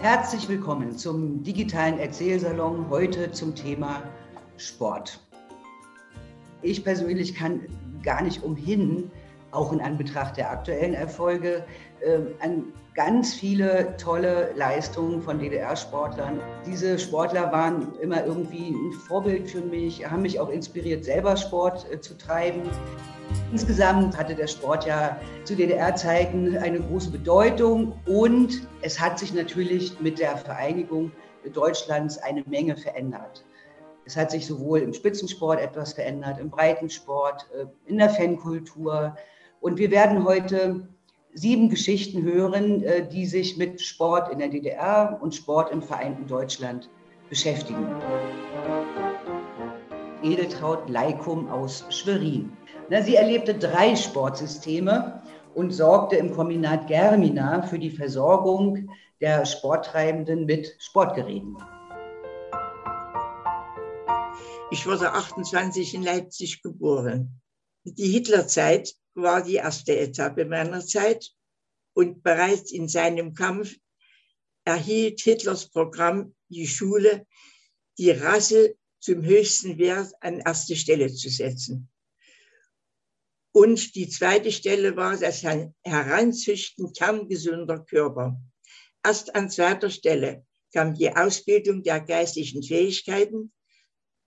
Herzlich willkommen zum digitalen Erzählsalon, heute zum Thema Sport. Ich persönlich kann gar nicht umhin, auch in Anbetracht der aktuellen Erfolge, an ganz viele tolle Leistungen von DDR-Sportlern. Diese Sportler waren immer irgendwie ein Vorbild für mich, haben mich auch inspiriert, selber Sport äh, zu treiben. Insgesamt hatte der Sport ja zu DDR-Zeiten eine große Bedeutung und es hat sich natürlich mit der Vereinigung Deutschlands eine Menge verändert. Es hat sich sowohl im Spitzensport etwas verändert, im Breitensport, äh, in der Fankultur. Und wir werden heute sieben Geschichten hören, äh, die sich mit Sport in der DDR und Sport im vereinten Deutschland beschäftigen. Edeltraut Leikum aus Schwerin. Sie erlebte drei Sportsysteme und sorgte im Kombinat Germina für die Versorgung der Sporttreibenden mit Sportgeräten. Ich wurde 28 in Leipzig geboren. Die Hitlerzeit war die erste Etappe meiner Zeit und bereits in seinem Kampf erhielt Hitlers Programm die Schule, die Rasse zum höchsten Wert an erste Stelle zu setzen. Und die zweite Stelle war das Heranzüchten kerngesunder Körper. Erst an zweiter Stelle kam die Ausbildung der geistlichen Fähigkeiten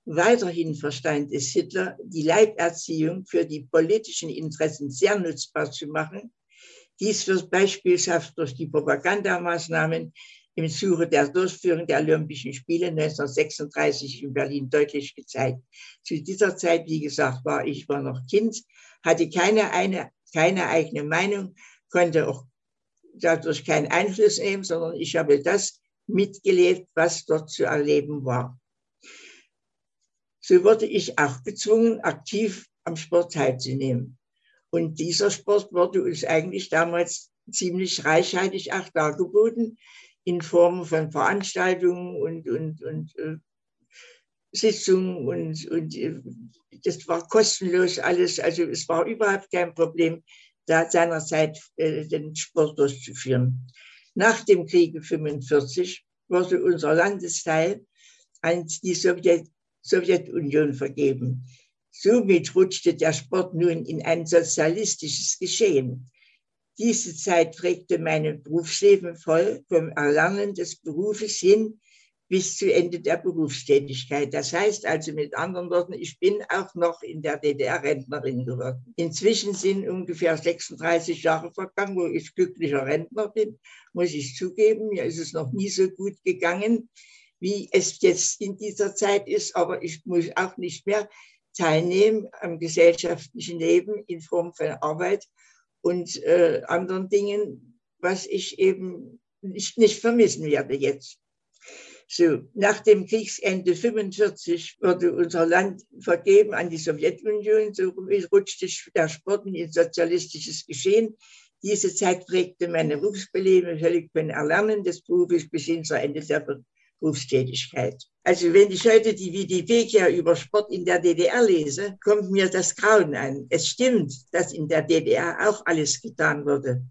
Weiterhin verstand es Hitler, die Leiberziehung für die politischen Interessen sehr nutzbar zu machen. Dies wird beispielhaft durch die Propagandamaßnahmen im Zuge der Durchführung der Olympischen Spiele 1936 in Berlin deutlich gezeigt. Zu dieser Zeit, wie gesagt, war ich war noch Kind, hatte keine, eine, keine eigene Meinung, konnte auch dadurch keinen Einfluss nehmen, sondern ich habe das mitgelebt, was dort zu erleben war so wurde ich auch gezwungen, aktiv am Sport teilzunehmen. Und dieser Sport wurde uns eigentlich damals ziemlich reichhaltig auch dargeboten in Form von Veranstaltungen und, und, und äh, Sitzungen und, und äh, das war kostenlos alles. Also es war überhaupt kein Problem, da seinerzeit äh, den Sport durchzuführen. Nach dem Krieg 1945 wurde unser Landesteil an die Sowjet Sowjetunion vergeben. Somit rutschte der Sport nun in ein sozialistisches Geschehen. Diese Zeit prägte mein Berufsleben voll vom Erlernen des Berufes hin bis zu Ende der Berufstätigkeit. Das heißt also mit anderen Worten, ich bin auch noch in der DDR Rentnerin geworden. Inzwischen sind ungefähr 36 Jahre vergangen, wo ich glücklicher Rentner bin, muss ich zugeben. Mir ist es noch nie so gut gegangen wie es jetzt in dieser Zeit ist, aber ich muss auch nicht mehr teilnehmen am gesellschaftlichen Leben in Form von Arbeit und äh, anderen Dingen, was ich eben nicht, nicht vermissen werde jetzt. So, nach dem Kriegsende 45 wurde unser Land vergeben an die Sowjetunion. So rutschte der Sport in sozialistisches Geschehen. Diese Zeit prägte meine Berufsbeleben völlig von Erlernen des Berufes bis hin zur Ende der Berufstätigkeit. Also wenn ich heute die Wikipedia über Sport in der DDR lese, kommt mir das Grauen an. Es stimmt, dass in der DDR auch alles getan wurde,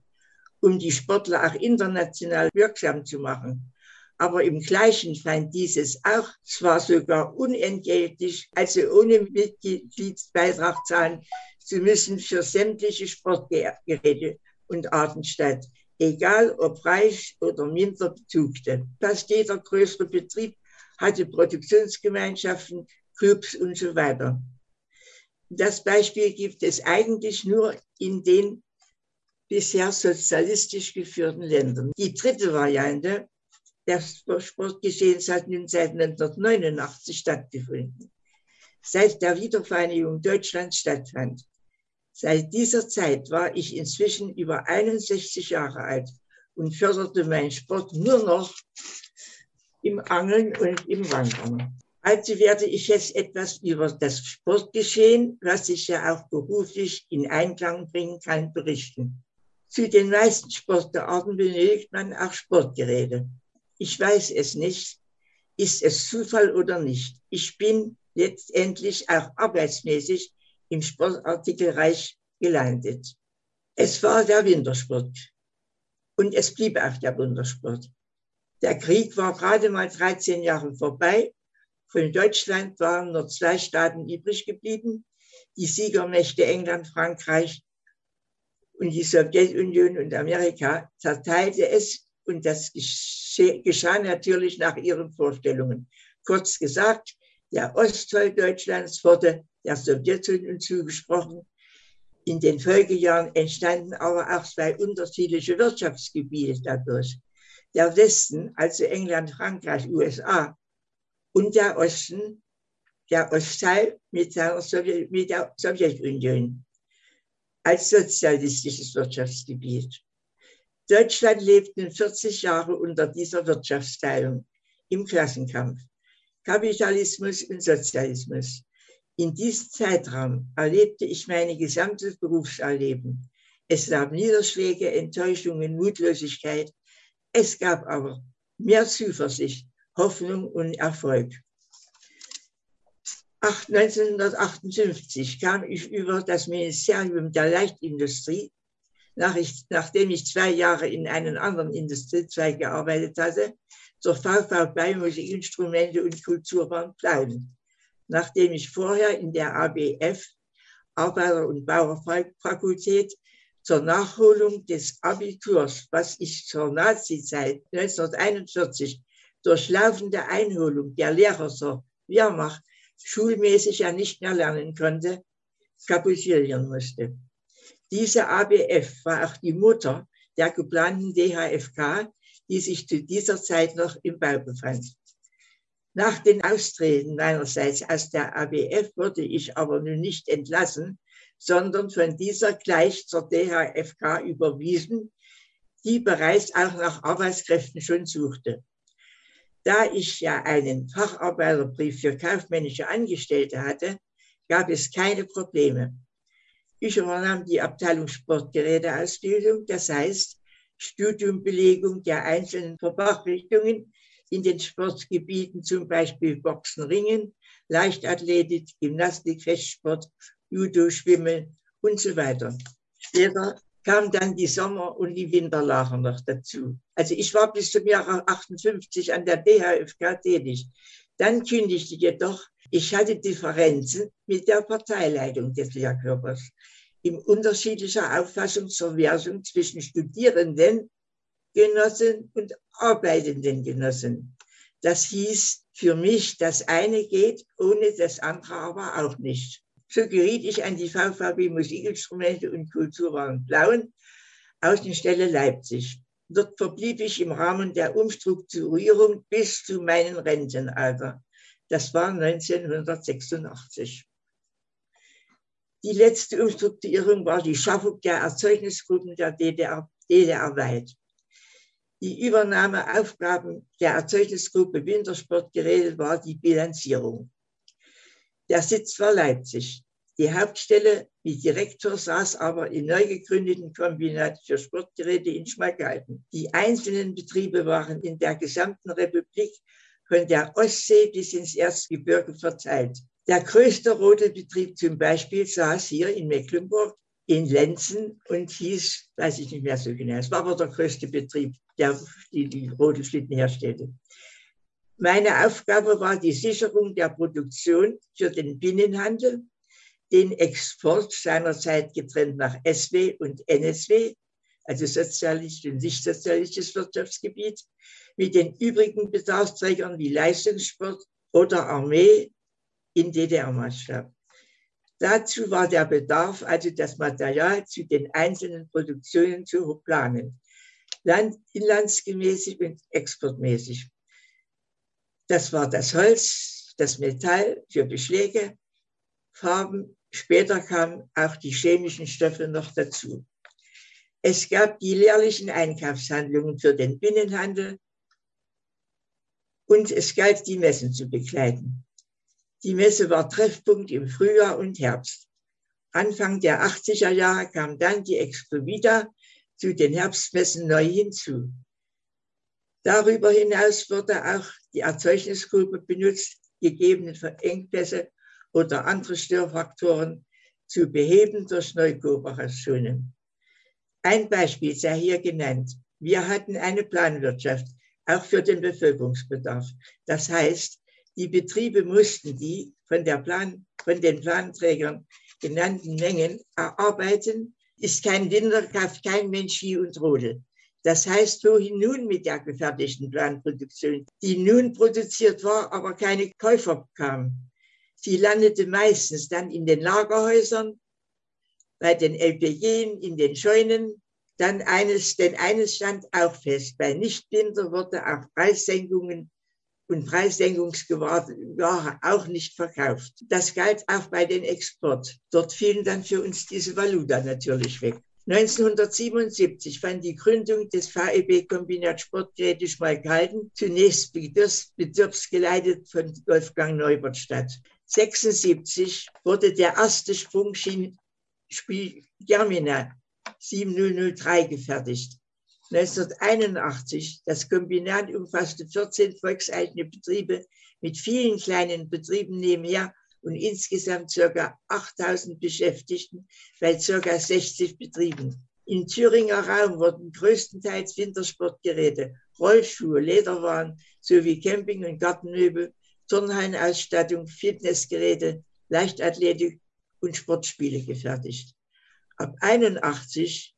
um die Sportler auch international wirksam zu machen. Aber im Gleichen fand dieses auch zwar sogar unentgeltlich, also ohne Mitgliedsbeitrag zahlen zu müssen für sämtliche Sportgeräte und Arten statt egal ob reich oder minder Bezugte. Fast jeder größere Betrieb hatte Produktionsgemeinschaften, Clubs und so weiter. Das Beispiel gibt es eigentlich nur in den bisher sozialistisch geführten Ländern. Die dritte Variante der Sportgeschehens hat nun seit 1989 stattgefunden. Seit der Wiedervereinigung Deutschlands stattfand, Seit dieser Zeit war ich inzwischen über 61 Jahre alt und förderte meinen Sport nur noch im Angeln und im Wandern. Also werde ich jetzt etwas über das Sportgeschehen, was ich ja auch beruflich in Einklang bringen kann, berichten. Zu den meisten Sportarten benötigt man auch Sportgeräte. Ich weiß es nicht, ist es Zufall oder nicht. Ich bin letztendlich auch arbeitsmäßig im Sportartikelreich gelandet. Es war der Wintersport und es blieb auch der Wintersport. Der Krieg war gerade mal 13 Jahre vorbei von Deutschland waren nur zwei Staaten übrig geblieben, die Siegermächte England, Frankreich und die Sowjetunion und Amerika zerteilte es und das geschah natürlich nach ihren Vorstellungen. Kurz gesagt, der Ostteil Deutschlands wurde der Sowjetunion zugesprochen. In den Folgejahren entstanden aber auch zwei unterschiedliche Wirtschaftsgebiete dadurch. Der Westen, also England, Frankreich, USA, und der Osten, der Ostteil mit der, mit der Sowjetunion als sozialistisches Wirtschaftsgebiet. Deutschland lebt nun 40 Jahre unter dieser Wirtschaftsteilung im Klassenkampf. Kapitalismus und Sozialismus. In diesem Zeitraum erlebte ich mein gesamtes Berufserleben. Es gab Niederschläge, Enttäuschungen, Mutlosigkeit. Es gab aber mehr Zuversicht, Hoffnung und Erfolg. 1958 kam ich über das Ministerium der Leichtindustrie, nach ich, nachdem ich zwei Jahre in einem anderen Industriezweig gearbeitet hatte, zur VV Musikinstrumente und Kulturbahn bleiben. Nachdem ich vorher in der ABF, Arbeiter- und Bauerfakultät, zur Nachholung des Abiturs, was ich zur Nazizeit 1941 durch laufende Einholung der Lehrer zur Wehrmacht schulmäßig ja nicht mehr lernen konnte, kapitulieren musste. Diese ABF war auch die Mutter der geplanten DHFK, die sich zu dieser Zeit noch im Bau befand. Nach den Austreten meinerseits aus der ABF wurde ich aber nun nicht entlassen, sondern von dieser gleich zur DHFK überwiesen, die bereits auch nach Arbeitskräften schon suchte. Da ich ja einen Facharbeiterbrief für kaufmännische Angestellte hatte, gab es keine Probleme. Ich übernahm die Abteilung Sportgeräteausbildung, das heißt Studiumbelegung der einzelnen Fachrichtungen in den Sportgebieten, zum Beispiel Boxen, Ringen, Leichtathletik, Gymnastik, Festsport, Judo, Schwimmen und so weiter. Später kam dann die Sommer- und die Winterlager noch dazu. Also ich war bis zum Jahre 58 an der DHFK tätig. Dann kündigte jedoch, ich hatte Differenzen mit der Parteileitung des Lehrkörpers in unterschiedlicher Auffassung zur Wersung zwischen Studierenden, Genossen und arbeitenden Genossen. Das hieß für mich, das eine geht, ohne das andere aber auch nicht. So geriet ich an die VVB Musikinstrumente und Kulturwaren Blauen, Außenstelle Leipzig. Dort verblieb ich im Rahmen der Umstrukturierung bis zu meinem Rentenalter. Das war 1986. Die letzte Umstrukturierung war die Schaffung der Erzeugnisgruppen der DDR, DDR-weit. Die Übernahmeaufgaben der Erzeugnisgruppe Wintersportgeräte war die Bilanzierung. Der Sitz war Leipzig. Die Hauptstelle wie Direktor saß aber im neu gegründeten Kombinat für Sportgeräte in Schmalkalden. Die einzelnen Betriebe waren in der gesamten Republik von der Ostsee bis ins Erzgebirge verteilt. Der größte Rodelbetrieb zum Beispiel saß hier in Mecklenburg in Lenzen und hieß, weiß ich nicht mehr so genau, es war aber der größte Betrieb, der die, die Rodelschlitten herstellte. Meine Aufgabe war die Sicherung der Produktion für den Binnenhandel, den Export seinerzeit getrennt nach SW und NSW, also sozialistisches und nicht sozialistisches Wirtschaftsgebiet, mit den übrigen Bedarfsträgern wie Leistungssport oder Armee in DDR-Maßstab. Dazu war der Bedarf, also das Material zu den einzelnen Produktionen zu planen, land, inlandsgemäßig und exportmäßig. Das war das Holz, das Metall für Beschläge, Farben. Später kamen auch die chemischen Stoffe noch dazu. Es gab die lehrlichen Einkaufshandlungen für den Binnenhandel und es galt, die Messen zu begleiten. Die Messe war Treffpunkt im Frühjahr und Herbst. Anfang der 80er Jahre kam dann die Expo wieder zu den Herbstmessen neu hinzu. Darüber hinaus wurde auch die Erzeugnisgruppe benutzt, gegebene Engpässe oder andere Störfaktoren zu beheben durch Neukooperationen. Ein Beispiel sei hier genannt. Wir hatten eine Planwirtschaft, auch für den Bevölkerungsbedarf. Das heißt, die Betriebe mussten die von, Plan, von den Planträgern genannten Mengen erarbeiten. Ist kein Winter, kauft kein Mensch Vieh und Rodel. Das heißt, wohin nun mit der gefertigten Planproduktion, die nun produziert war, aber keine Käufer bekam? Sie landete meistens dann in den Lagerhäusern, bei den LPG, in den Scheunen. Dann eines, denn eines stand auch fest, bei Nichtwinter wurde auch Preissenkungen und Preissenkungsware auch nicht verkauft. Das galt auch bei den Export. Dort fielen dann für uns diese Valuta natürlich weg. 1977 fand die Gründung des VEB Kombinat Sportgeräte Schmalkalden zunächst betriebsgeleitet von Wolfgang Neubert statt. 76 wurde der erste Sprungspiel Germina 7003 gefertigt. 1981, das Kombinat umfasste 14 volkseigene Betriebe mit vielen kleinen Betrieben nebenher und insgesamt ca. 8000 Beschäftigten bei ca. 60 Betrieben. Im Thüringer Raum wurden größtenteils Wintersportgeräte, Rollschuhe, Lederwaren sowie Camping- und Gartenmöbel, Turnhallenausstattung, Fitnessgeräte, Leichtathletik und Sportspiele gefertigt. Ab 81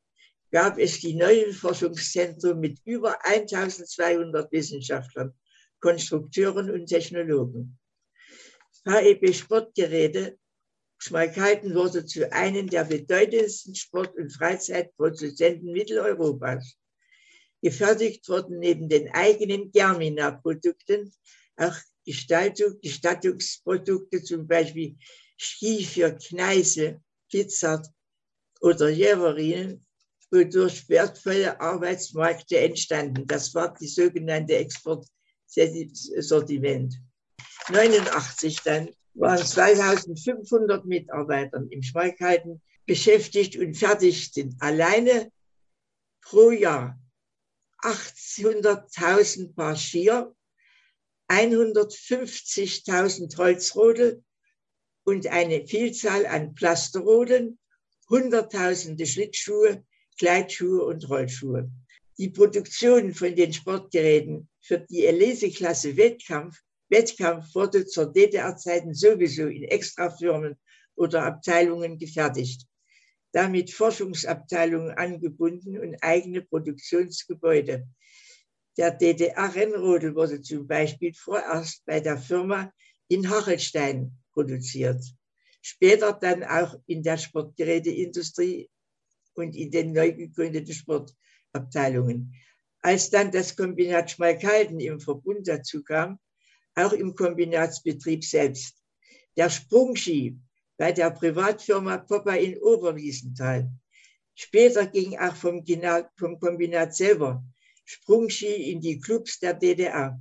gab es die neuen Forschungszentren mit über 1200 Wissenschaftlern, Konstrukteuren und Technologen. HEB Sportgeräte Schmalkalden wurde zu einem der bedeutendsten Sport- und Freizeitproduzenten Mitteleuropas. Gefertigt wurden neben den eigenen Germina-Produkten auch Gestaltung, Gestattungsprodukte, zum Beispiel Ski für Kneise, Blitzert oder Jäverinen, wodurch wertvolle Arbeitsmärkte entstanden. Das war die sogenannte Exportsortiment. 89 dann waren 2500 Mitarbeiter im Schmalkalden beschäftigt und fertigten alleine pro Jahr 800.000 Paar Skier, 150.000 Holzrodel und eine Vielzahl an Plasterrodeln, Hunderttausende Schlittschuhe, Gleitschuhe und Rollschuhe. Die Produktion von den Sportgeräten für die Elise-Klasse Wettkampf Wettkampf wurde zur DDR-Zeiten sowieso in Extrafirmen oder Abteilungen gefertigt, damit Forschungsabteilungen angebunden und eigene Produktionsgebäude. Der DDR-Rennrodel wurde zum Beispiel vorerst bei der Firma in Hachelstein produziert, später dann auch in der Sportgeräteindustrie und in den neu gegründeten Sportabteilungen. Als dann das Kombinat Schmalkalden im Verbund dazu kam, auch im Kombinatsbetrieb selbst. Der Sprungski bei der Privatfirma Popper in Oberwiesenthal. Später ging auch vom, vom Kombinat selber Sprungski in die Clubs der DDR.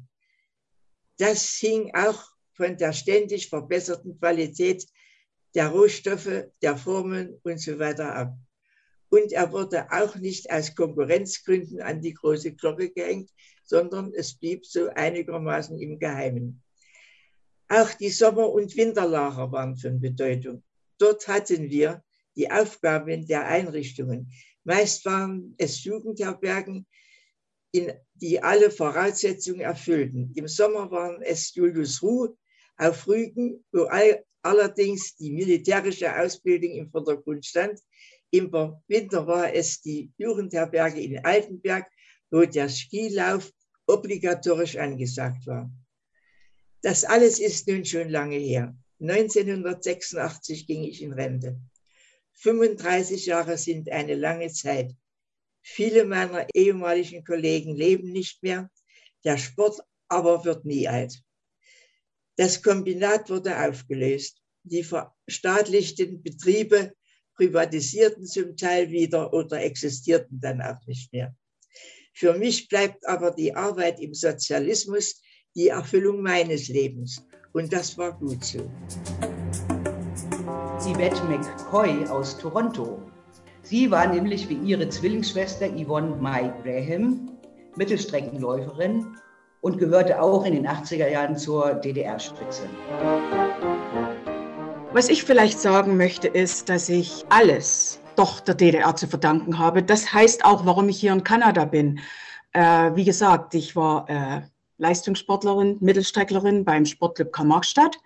Das hing auch von der ständig verbesserten Qualität der Rohstoffe, der Formen und so weiter ab. Und er wurde auch nicht aus Konkurrenzgründen an die große Glocke gehängt, sondern es blieb so einigermaßen im Geheimen. Auch die Sommer- und Winterlager waren von Bedeutung. Dort hatten wir die Aufgaben der Einrichtungen. Meist waren es Jugendherbergen, die alle Voraussetzungen erfüllten. Im Sommer waren es Julius Ruh auf Rügen, wo all, allerdings die militärische Ausbildung im Vordergrund stand. Im Winter war es die Jugendherberge in Altenberg, wo der Skilauf obligatorisch angesagt war. Das alles ist nun schon lange her. 1986 ging ich in Rente. 35 Jahre sind eine lange Zeit. Viele meiner ehemaligen Kollegen leben nicht mehr. Der Sport aber wird nie alt. Das Kombinat wurde aufgelöst. Die verstaatlichten Betriebe privatisierten zum Teil wieder oder existierten dann auch nicht mehr. Für mich bleibt aber die Arbeit im Sozialismus die Erfüllung meines Lebens. Und das war gut so. Yvette McCoy aus Toronto. Sie war nämlich wie ihre Zwillingsschwester Yvonne Mai Graham Mittelstreckenläuferin und gehörte auch in den 80er Jahren zur DDR-Spitze. Was ich vielleicht sagen möchte, ist, dass ich alles doch der DDR zu verdanken habe. Das heißt auch, warum ich hier in Kanada bin. Äh, wie gesagt, ich war äh, Leistungssportlerin, Mittelstrecklerin beim Sportclub Karl-Marx-Stadt.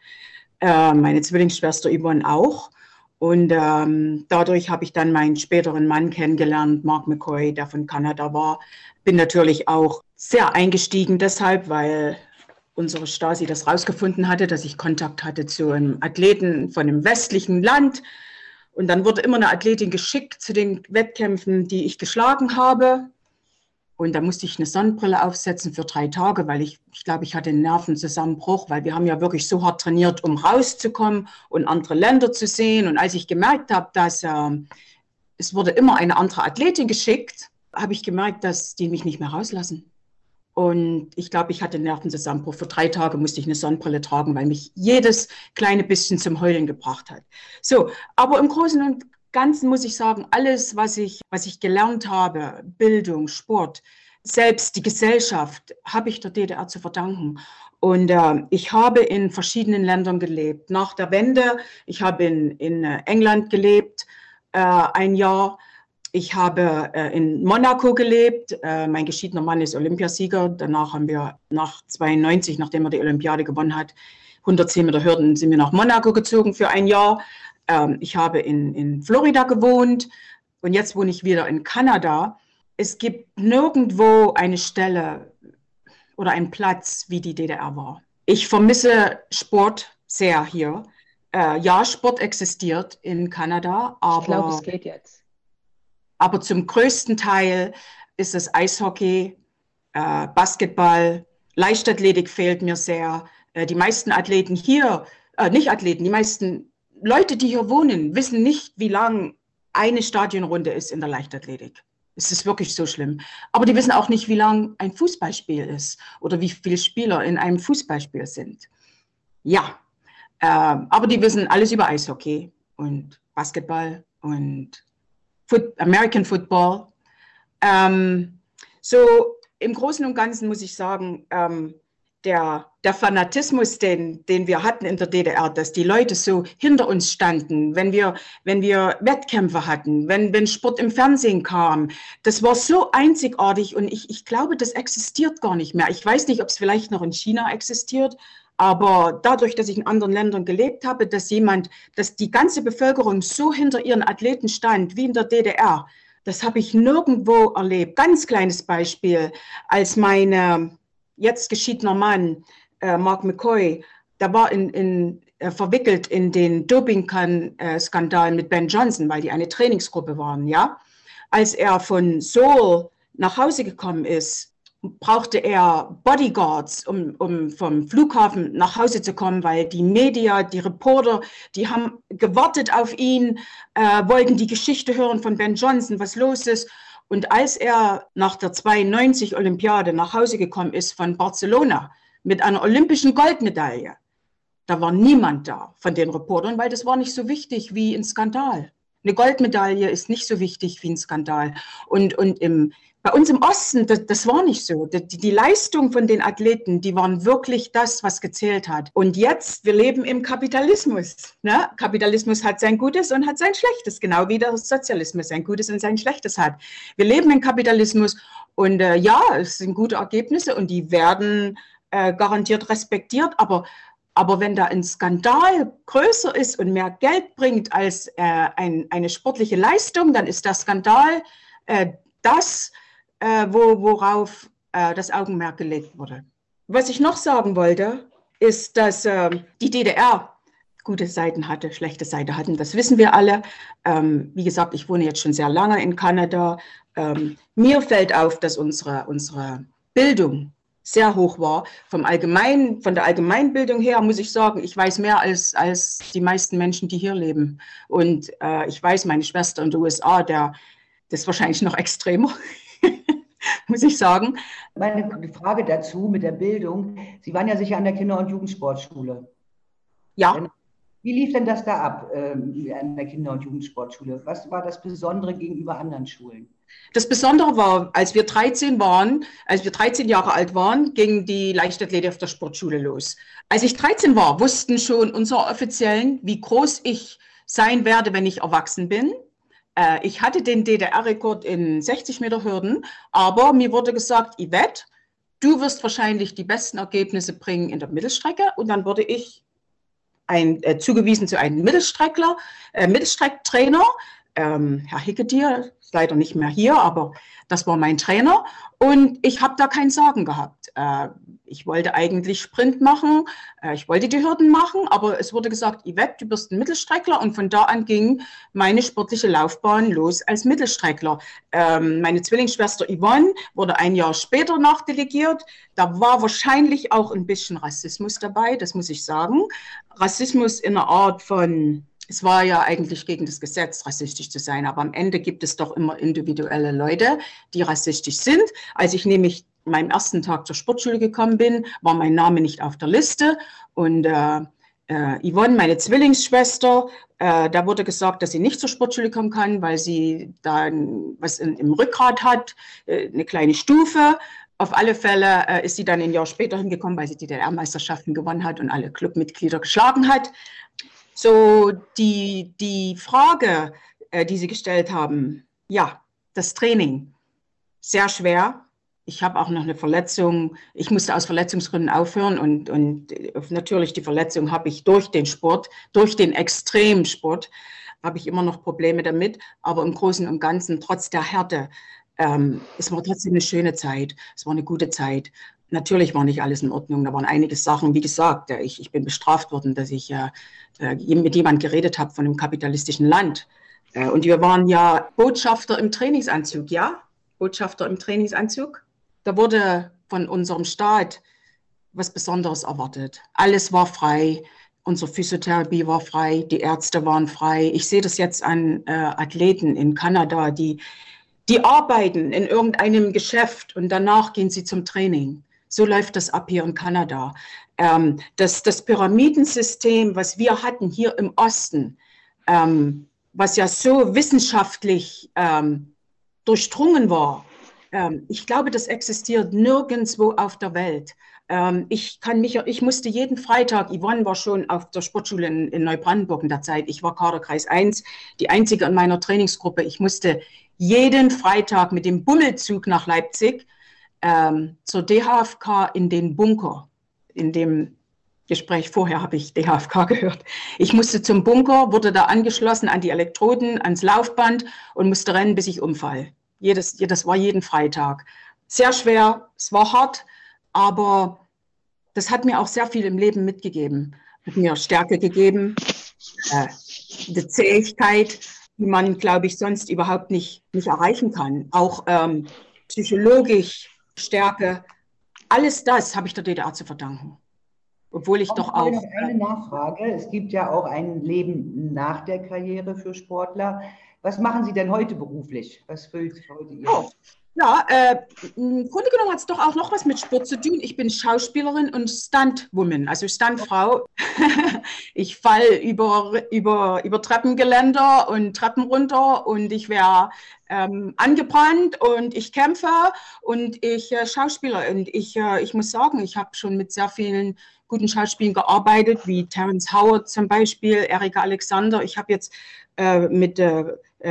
Äh, meine Zwillingsschwester Yvonne auch. Und ähm, dadurch habe ich dann meinen späteren Mann kennengelernt, Mark McCoy, der von Kanada war. Bin natürlich auch sehr eingestiegen deshalb, weil unsere Stasi das rausgefunden hatte, dass ich Kontakt hatte zu einem Athleten von einem westlichen Land. Und dann wurde immer eine Athletin geschickt zu den Wettkämpfen, die ich geschlagen habe. Und da musste ich eine Sonnenbrille aufsetzen für drei Tage, weil ich, ich glaube, ich hatte einen Nervenzusammenbruch, weil wir haben ja wirklich so hart trainiert, um rauszukommen und andere Länder zu sehen. Und als ich gemerkt habe, dass äh, es wurde immer eine andere Athletin geschickt, habe ich gemerkt, dass die mich nicht mehr rauslassen. Und ich glaube, ich hatte Nervenzusammenbruch. Für drei Tage musste ich eine Sonnenbrille tragen, weil mich jedes kleine bisschen zum Heulen gebracht hat. So, aber im Großen und Ganzen muss ich sagen, alles, was ich, was ich gelernt habe, Bildung, Sport, selbst die Gesellschaft, habe ich der DDR zu verdanken. Und äh, ich habe in verschiedenen Ländern gelebt. Nach der Wende, ich habe in, in äh, England gelebt, äh, ein Jahr. Ich habe äh, in Monaco gelebt. Äh, mein geschiedener Mann ist Olympiasieger. Danach haben wir nach 92, nachdem er die Olympiade gewonnen hat, 110 Meter Hürden, sind wir nach Monaco gezogen für ein Jahr. Ähm, ich habe in, in Florida gewohnt und jetzt wohne ich wieder in Kanada. Es gibt nirgendwo eine Stelle oder einen Platz, wie die DDR war. Ich vermisse Sport sehr hier. Äh, ja, Sport existiert in Kanada, aber. Ich glaube, es geht jetzt. Aber zum größten Teil ist es Eishockey, äh, Basketball, Leichtathletik fehlt mir sehr. Äh, die meisten Athleten hier, äh, nicht Athleten, die meisten Leute, die hier wohnen, wissen nicht, wie lang eine Stadionrunde ist in der Leichtathletik. Es ist wirklich so schlimm. Aber die wissen auch nicht, wie lang ein Fußballspiel ist oder wie viele Spieler in einem Fußballspiel sind. Ja, äh, aber die wissen alles über Eishockey und Basketball und Foot American Football. Ähm, so im Großen und Ganzen muss ich sagen, ähm, der, der Fanatismus, den, den wir hatten in der DDR, dass die Leute so hinter uns standen, wenn wir, wenn wir Wettkämpfe hatten, wenn, wenn Sport im Fernsehen kam, das war so einzigartig und ich, ich glaube, das existiert gar nicht mehr. Ich weiß nicht, ob es vielleicht noch in China existiert, aber dadurch, dass ich in anderen Ländern gelebt habe, dass jemand, dass die ganze Bevölkerung so hinter ihren Athleten stand, wie in der DDR, das habe ich nirgendwo erlebt. Ganz kleines Beispiel, als meine jetzt geschiedener Mann, äh, Mark McCoy, der war in, in, äh, verwickelt in den Doping-Skandal mit Ben Johnson, weil die eine Trainingsgruppe waren, ja. Als er von Seoul nach Hause gekommen ist, brauchte er Bodyguards, um, um vom Flughafen nach Hause zu kommen, weil die Media, die Reporter, die haben gewartet auf ihn, äh, wollten die Geschichte hören von Ben Johnson, was los ist. Und als er nach der 92 Olympiade nach Hause gekommen ist von Barcelona mit einer olympischen Goldmedaille, da war niemand da von den Reportern, weil das war nicht so wichtig wie ein Skandal. Eine Goldmedaille ist nicht so wichtig wie ein Skandal. Und, und im, bei uns im Osten, das, das war nicht so. Die, die, Leistung von den Athleten, die waren wirklich das, was gezählt hat. Und jetzt, wir leben im Kapitalismus. Ne? Kapitalismus hat sein Gutes und hat sein Schlechtes, genau wie der Sozialismus sein Gutes und sein Schlechtes hat. Wir leben im Kapitalismus und äh, ja, es sind gute Ergebnisse und die werden äh, garantiert respektiert, aber aber wenn da ein Skandal größer ist und mehr Geld bringt als äh, ein, eine sportliche Leistung, dann ist der Skandal äh, das, äh, wo, worauf äh, das Augenmerk gelegt wurde. Was ich noch sagen wollte, ist, dass ähm, die DDR gute Seiten hatte, schlechte Seiten hatten. Das wissen wir alle. Ähm, wie gesagt, ich wohne jetzt schon sehr lange in Kanada. Ähm, mir fällt auf, dass unsere, unsere Bildung sehr hoch war. Vom Allgemein, von der Allgemeinbildung her muss ich sagen, ich weiß mehr als, als die meisten Menschen, die hier leben. Und äh, ich weiß, meine Schwester in den USA, der, das ist wahrscheinlich noch extremer, muss ich sagen. Meine Frage dazu mit der Bildung, Sie waren ja sicher an der Kinder- und Jugendsportschule. Ja. Wie lief denn das da ab äh, an der Kinder- und Jugendsportschule? Was war das Besondere gegenüber anderen Schulen? Das Besondere war, als wir 13 waren, als wir 13 Jahre alt waren, ging die Leichtathletik auf der Sportschule los. Als ich 13 war, wussten schon unsere Offiziellen, wie groß ich sein werde, wenn ich erwachsen bin. Äh, ich hatte den DDR-Rekord in 60 Meter Hürden, aber mir wurde gesagt, Yvette, du wirst wahrscheinlich die besten Ergebnisse bringen in der Mittelstrecke. Und dann wurde ich ein, äh, zugewiesen zu einem Mittelstreckler, äh, Mittelstrecktrainer, ähm, Herr Hickedier, ist leider nicht mehr hier, aber das war mein Trainer. Und ich habe da kein Sorgen gehabt. Äh, ich wollte eigentlich Sprint machen, äh, ich wollte die Hürden machen, aber es wurde gesagt, Yvette, du bist ein Mittelstreckler. Und von da an ging meine sportliche Laufbahn los als Mittelstreckler. Ähm, meine Zwillingsschwester Yvonne wurde ein Jahr später nachdelegiert. Da war wahrscheinlich auch ein bisschen Rassismus dabei, das muss ich sagen. Rassismus in einer Art von es war ja eigentlich gegen das Gesetz, rassistisch zu sein, aber am Ende gibt es doch immer individuelle Leute, die rassistisch sind. Als ich nämlich meinem ersten Tag zur Sportschule gekommen bin, war mein Name nicht auf der Liste und äh, äh, Yvonne, meine Zwillingsschwester, äh, da wurde gesagt, dass sie nicht zur Sportschule kommen kann, weil sie da was in, im Rückgrat hat, äh, eine kleine Stufe. Auf alle Fälle äh, ist sie dann ein Jahr später hingekommen, weil sie die DDR-Meisterschaften gewonnen hat und alle Clubmitglieder geschlagen hat. So, die, die Frage, äh, die Sie gestellt haben, ja, das Training, sehr schwer. Ich habe auch noch eine Verletzung. Ich musste aus Verletzungsgründen aufhören und, und äh, natürlich die Verletzung habe ich durch den Sport, durch den Extremsport, habe ich immer noch Probleme damit. Aber im Großen und Ganzen, trotz der Härte, ähm, es war trotzdem eine schöne Zeit. Es war eine gute Zeit. Natürlich war nicht alles in Ordnung. Da waren einige Sachen, wie gesagt, ich, ich bin bestraft worden, dass ich äh, äh mit jemand geredet habe von einem kapitalistischen Land. Äh, und wir waren ja Botschafter im Trainingsanzug, ja? Botschafter im Trainingsanzug. Da wurde von unserem Staat was Besonderes erwartet. Alles war frei. Unsere Physiotherapie war frei, die Ärzte waren frei. Ich sehe das jetzt an äh, Athleten in Kanada, die, die arbeiten in irgendeinem Geschäft und danach gehen sie zum Training. So läuft das ab hier in Kanada. Ähm, das, das Pyramidensystem, was wir hatten hier im Osten, ähm, was ja so wissenschaftlich ähm, durchdrungen war, ähm, ich glaube, das existiert nirgendwo auf der Welt. Ähm, ich kann mich, ich musste jeden Freitag, Yvonne war schon auf der Sportschule in, in Neubrandenburg in der Zeit, ich war Kaderkreis 1, die einzige in meiner Trainingsgruppe. Ich musste jeden Freitag mit dem Bummelzug nach Leipzig ähm, zur DHFK in den Bunker. In dem Gespräch vorher habe ich DHFK gehört. Ich musste zum Bunker, wurde da angeschlossen an die Elektroden, ans Laufband und musste rennen, bis ich umfall. Jedes, das war jeden Freitag. Sehr schwer, es war hart, aber das hat mir auch sehr viel im Leben mitgegeben. Hat mir Stärke gegeben, äh, eine Zähigkeit, die man, glaube ich, sonst überhaupt nicht, nicht erreichen kann. Auch ähm, psychologisch Stärke, alles das habe ich der DDR zu verdanken. Obwohl ich auch doch auch. Noch eine Nachfrage. Es gibt ja auch ein Leben nach der Karriere für Sportler. Was machen Sie denn heute beruflich? Was füllt heute Ihr? Oh, ja, äh, im Grunde genommen hat es doch auch noch was mit Sport zu tun. Ich bin Schauspielerin und Stuntwoman, also Stuntfrau. ich falle über, über, über Treppengeländer und Treppen runter und ich wäre ähm, angebrannt und ich kämpfe und ich äh, Schauspieler. Und ich, äh, ich muss sagen, ich habe schon mit sehr vielen guten Schauspielern gearbeitet, wie Terence Howard zum Beispiel, Erika Alexander. Ich habe jetzt äh, mit, äh,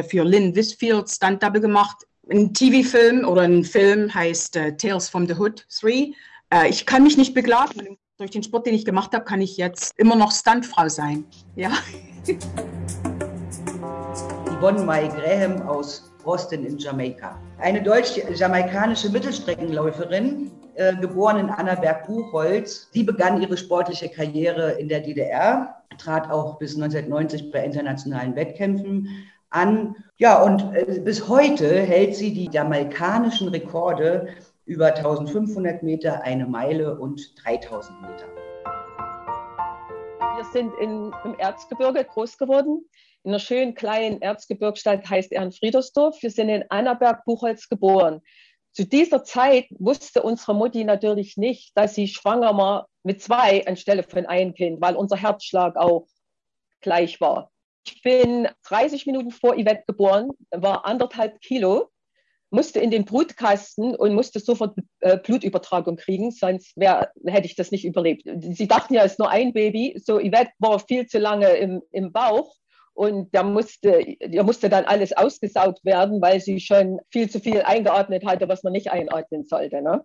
für Lynn Wisfield Stunt-Double gemacht ein TV-Film oder ein Film heißt äh, Tales from the Hood 3. Äh, ich kann mich nicht beklagen. Durch den Sport, den ich gemacht habe, kann ich jetzt immer noch Stuntfrau sein. Ja. Yvonne Mai Graham aus Boston in Jamaika. Eine deutsch-jamaikanische Mittelstreckenläuferin, äh, geboren in Annaberg-Buchholz. Sie begann ihre sportliche Karriere in der DDR, trat auch bis 1990 bei internationalen Wettkämpfen an. Ja, und äh, bis heute hält sie die jamaikanischen Rekorde über 1500 Meter, eine Meile und 3000 Meter. Wir sind in, im Erzgebirge groß geworden, in einer schönen kleinen Erzgebirgsstadt, heißt Ehrenfriedersdorf. Wir sind in Annaberg-Buchholz geboren. Zu dieser Zeit wusste unsere Mutti natürlich nicht, dass sie schwanger war mit zwei anstelle von einem Kind, weil unser Herzschlag auch gleich war. Ich bin 30 Minuten vor Yvette geboren, war anderthalb Kilo, musste in den Brutkasten und musste sofort äh, Blutübertragung kriegen, sonst wär, hätte ich das nicht überlebt. Sie dachten ja, es ist nur ein Baby. So, Yvette war viel zu lange im, im Bauch und da musste, musste dann alles ausgesaugt werden, weil sie schon viel zu viel eingeatmet hatte, was man nicht einatmen sollte. Ne?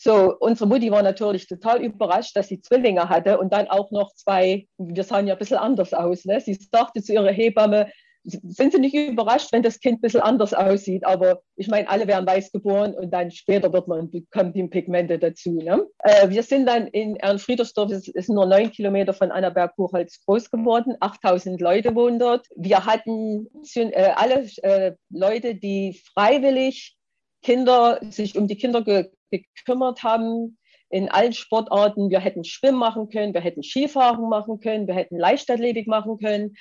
So, unsere Mutti war natürlich total überrascht, dass sie Zwillinge hatte und dann auch noch zwei, wir sahen ja ein bisschen anders aus. Ne? Sie sagte zu ihrer Hebamme, sind Sie nicht überrascht, wenn das Kind ein bisschen anders aussieht? Aber ich meine, alle werden weiß geboren und dann später wird man, bekommt die Pigmente dazu. Ne? Äh, wir sind dann in Ernfriedersdorf, es ist nur neun Kilometer von Annaberg-Buchholz groß geworden. 8000 Leute wohnen dort. Wir hatten äh, alle äh, Leute, die freiwillig Kinder, sich um die Kinder ge gekümmert haben in allen Sportarten. Wir hätten Schwimmen machen können, wir hätten Skifahren machen können, wir hätten Leichtathletik machen können.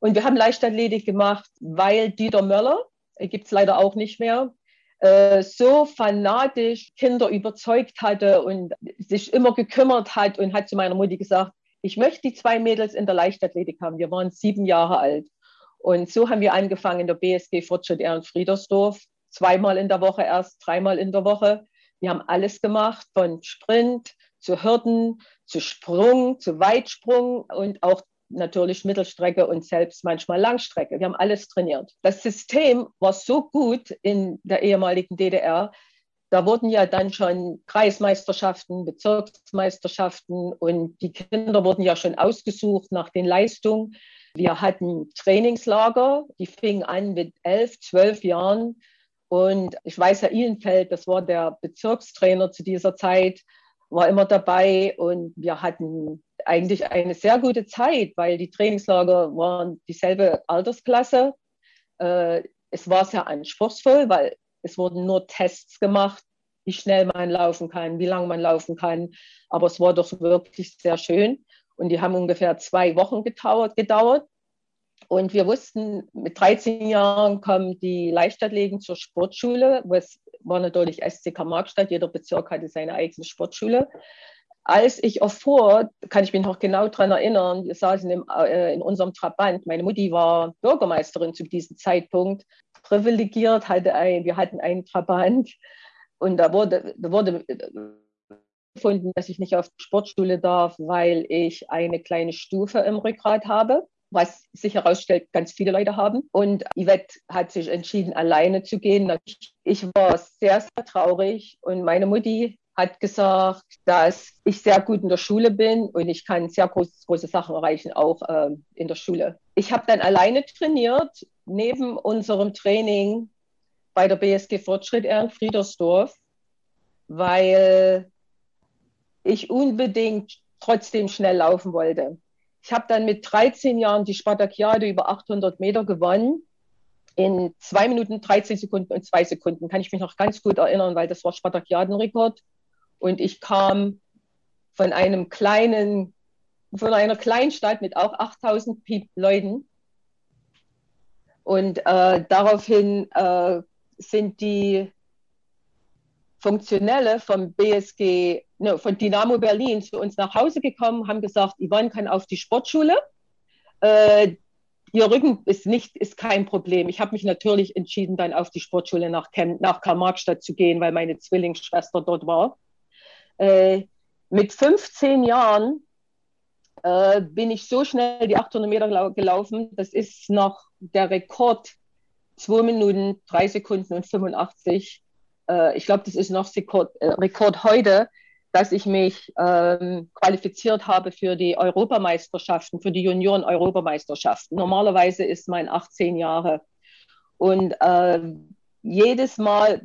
Und wir haben Leichtathletik gemacht, weil Dieter Möller, gibt es leider auch nicht mehr, äh, so fanatisch Kinder überzeugt hatte und sich immer gekümmert hat und hat zu meiner Mutti gesagt, ich möchte die zwei Mädels in der Leichtathletik haben. Wir waren sieben Jahre alt. Und so haben wir angefangen in der BSG Fortschritt Ehrenfriedersdorf. Zweimal in der Woche erst, dreimal in der Woche. Wir haben alles gemacht, von Sprint zu Hürden, zu Sprung, zu Weitsprung und auch natürlich Mittelstrecke und selbst manchmal Langstrecke. Wir haben alles trainiert. Das System war so gut in der ehemaligen DDR, da wurden ja dann schon Kreismeisterschaften, Bezirksmeisterschaften und die Kinder wurden ja schon ausgesucht nach den Leistungen. Wir hatten Trainingslager, die fingen an mit elf, zwölf Jahren und ich weiß, Herr Ihlenfeld, das war der Bezirkstrainer zu dieser Zeit, war immer dabei und wir hatten eigentlich eine sehr gute Zeit, weil die Trainingslager waren dieselbe Altersklasse. Äh, es war sehr anspruchsvoll, weil es wurden nur Tests gemacht, wie schnell man laufen kann, wie lang man laufen kann. Aber es war doch wirklich sehr schön. Und die haben ungefähr zwei Wochen gedauert. gedauert. Und wir wussten, mit 13 Jahren kommen die Leichtathleten zur Sportschule. Es war natürlich SCK Markstadt, jeder Bezirk hatte seine eigene Sportschule. Als ich erfuhr, kann ich mich noch genau daran erinnern, wir saßen im, äh, in unserem Trabant, meine Mutti war Bürgermeisterin zu diesem Zeitpunkt, privilegiert, hatte ein, wir hatten einen Trabant und da wurde, da wurde gefunden, dass ich nicht auf die Sportschule darf, weil ich eine kleine Stufe im Rückgrat habe was sich herausstellt, ganz viele Leute haben. Und Yvette hat sich entschieden, alleine zu gehen. Ich war sehr, sehr traurig und meine Mutti hat gesagt, dass ich sehr gut in der Schule bin und ich kann sehr groß, große Sachen erreichen, auch äh, in der Schule. Ich habe dann alleine trainiert, neben unserem Training bei der BSG Fortschritt in Friedersdorf, weil ich unbedingt trotzdem schnell laufen wollte. Ich habe dann mit 13 Jahren die Spartakiade über 800 Meter gewonnen. In zwei Minuten, 13 Sekunden und zwei Sekunden kann ich mich noch ganz gut erinnern, weil das war Spartakiadenrekord. Und ich kam von einem kleinen, von einer kleinen Stadt mit auch 8000 Leuten. Und äh, daraufhin äh, sind die Funktionelle vom BSG, ne, von Dynamo Berlin zu uns nach Hause gekommen, haben gesagt, Yvonne kann auf die Sportschule. Äh, ihr Rücken ist nicht, ist kein Problem. Ich habe mich natürlich entschieden, dann auf die Sportschule nach, nach Karl-Marx-Stadt zu gehen, weil meine Zwillingsschwester dort war. Äh, mit 15 Jahren äh, bin ich so schnell die 800 Meter gelaufen. Das ist noch der Rekord 2 Minuten, 3 Sekunden und 85 äh, ich glaube, das ist noch Rekord, äh, Rekord heute, dass ich mich ähm, qualifiziert habe für die Europameisterschaften, für die Junioren-Europameisterschaften. Normalerweise ist mein 18 Jahre. Und äh, jedes Mal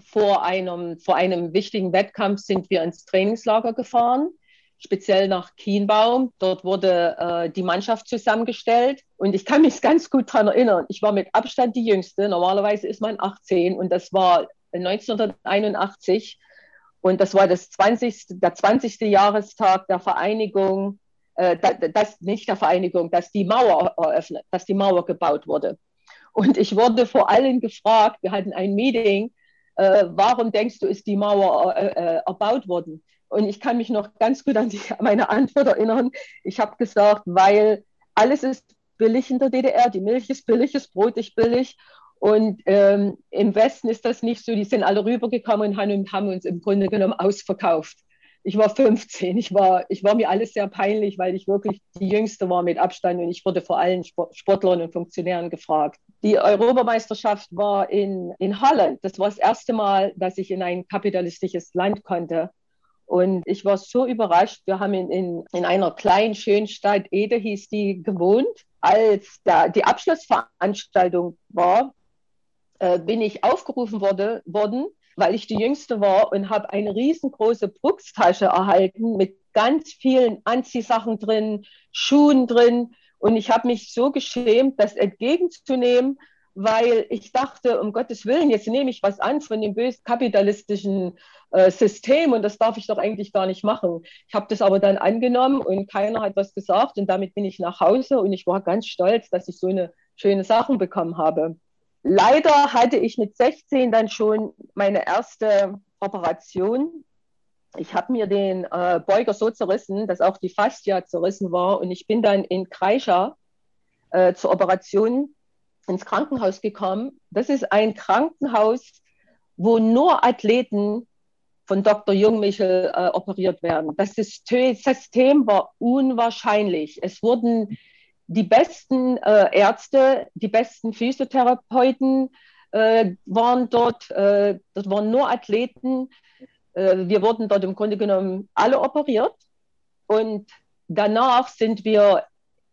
vor einem, vor einem wichtigen Wettkampf sind wir ins Trainingslager gefahren speziell nach Kienbaum. Dort wurde äh, die Mannschaft zusammengestellt und ich kann mich ganz gut daran erinnern. Ich war mit Abstand die Jüngste. Normalerweise ist man 18 und das war 1981 und das war das 20. der 20. Jahrestag der Vereinigung, äh, das nicht der Vereinigung, dass die Mauer eröffnet, dass die Mauer gebaut wurde. Und ich wurde vor allen gefragt, wir hatten ein Meeting, äh, warum denkst du, ist die Mauer äh, äh erbaut worden? Und ich kann mich noch ganz gut an die, meine Antwort erinnern. Ich habe gesagt, weil alles ist billig in der DDR, die Milch ist billig, das Brot ist billig. Und ähm, im Westen ist das nicht so, die sind alle rübergekommen und haben uns im Grunde genommen ausverkauft. Ich war 15, ich war, ich war mir alles sehr peinlich, weil ich wirklich die Jüngste war mit Abstand und ich wurde vor allen Sportlern und Funktionären gefragt. Die Europameisterschaft war in, in Holland. Das war das erste Mal, dass ich in ein kapitalistisches Land konnte. Und ich war so überrascht. Wir haben in, in, in einer kleinen, schönen Stadt, Ede hieß die, gewohnt. Als da die Abschlussveranstaltung war, äh, bin ich aufgerufen wurde, worden, weil ich die Jüngste war und habe eine riesengroße Brusttasche erhalten mit ganz vielen Anziehsachen drin, Schuhen drin. Und ich habe mich so geschämt, das entgegenzunehmen, weil ich dachte, um Gottes Willen, jetzt nehme ich was an von dem bösen kapitalistischen äh, System und das darf ich doch eigentlich gar nicht machen. Ich habe das aber dann angenommen und keiner hat was gesagt und damit bin ich nach Hause und ich war ganz stolz, dass ich so eine schöne Sachen bekommen habe. Leider hatte ich mit 16 dann schon meine erste Operation. Ich habe mir den äh, Beuger so zerrissen, dass auch die Fascia zerrissen war. Und ich bin dann in Kreischer äh, zur Operation ins Krankenhaus gekommen. Das ist ein Krankenhaus, wo nur Athleten von Dr. Jungmichel äh, operiert werden. Das System war unwahrscheinlich. Es wurden die besten äh, Ärzte, die besten Physiotherapeuten äh, waren dort. Äh, das waren nur Athleten. Äh, wir wurden dort im Grunde genommen alle operiert. Und danach sind wir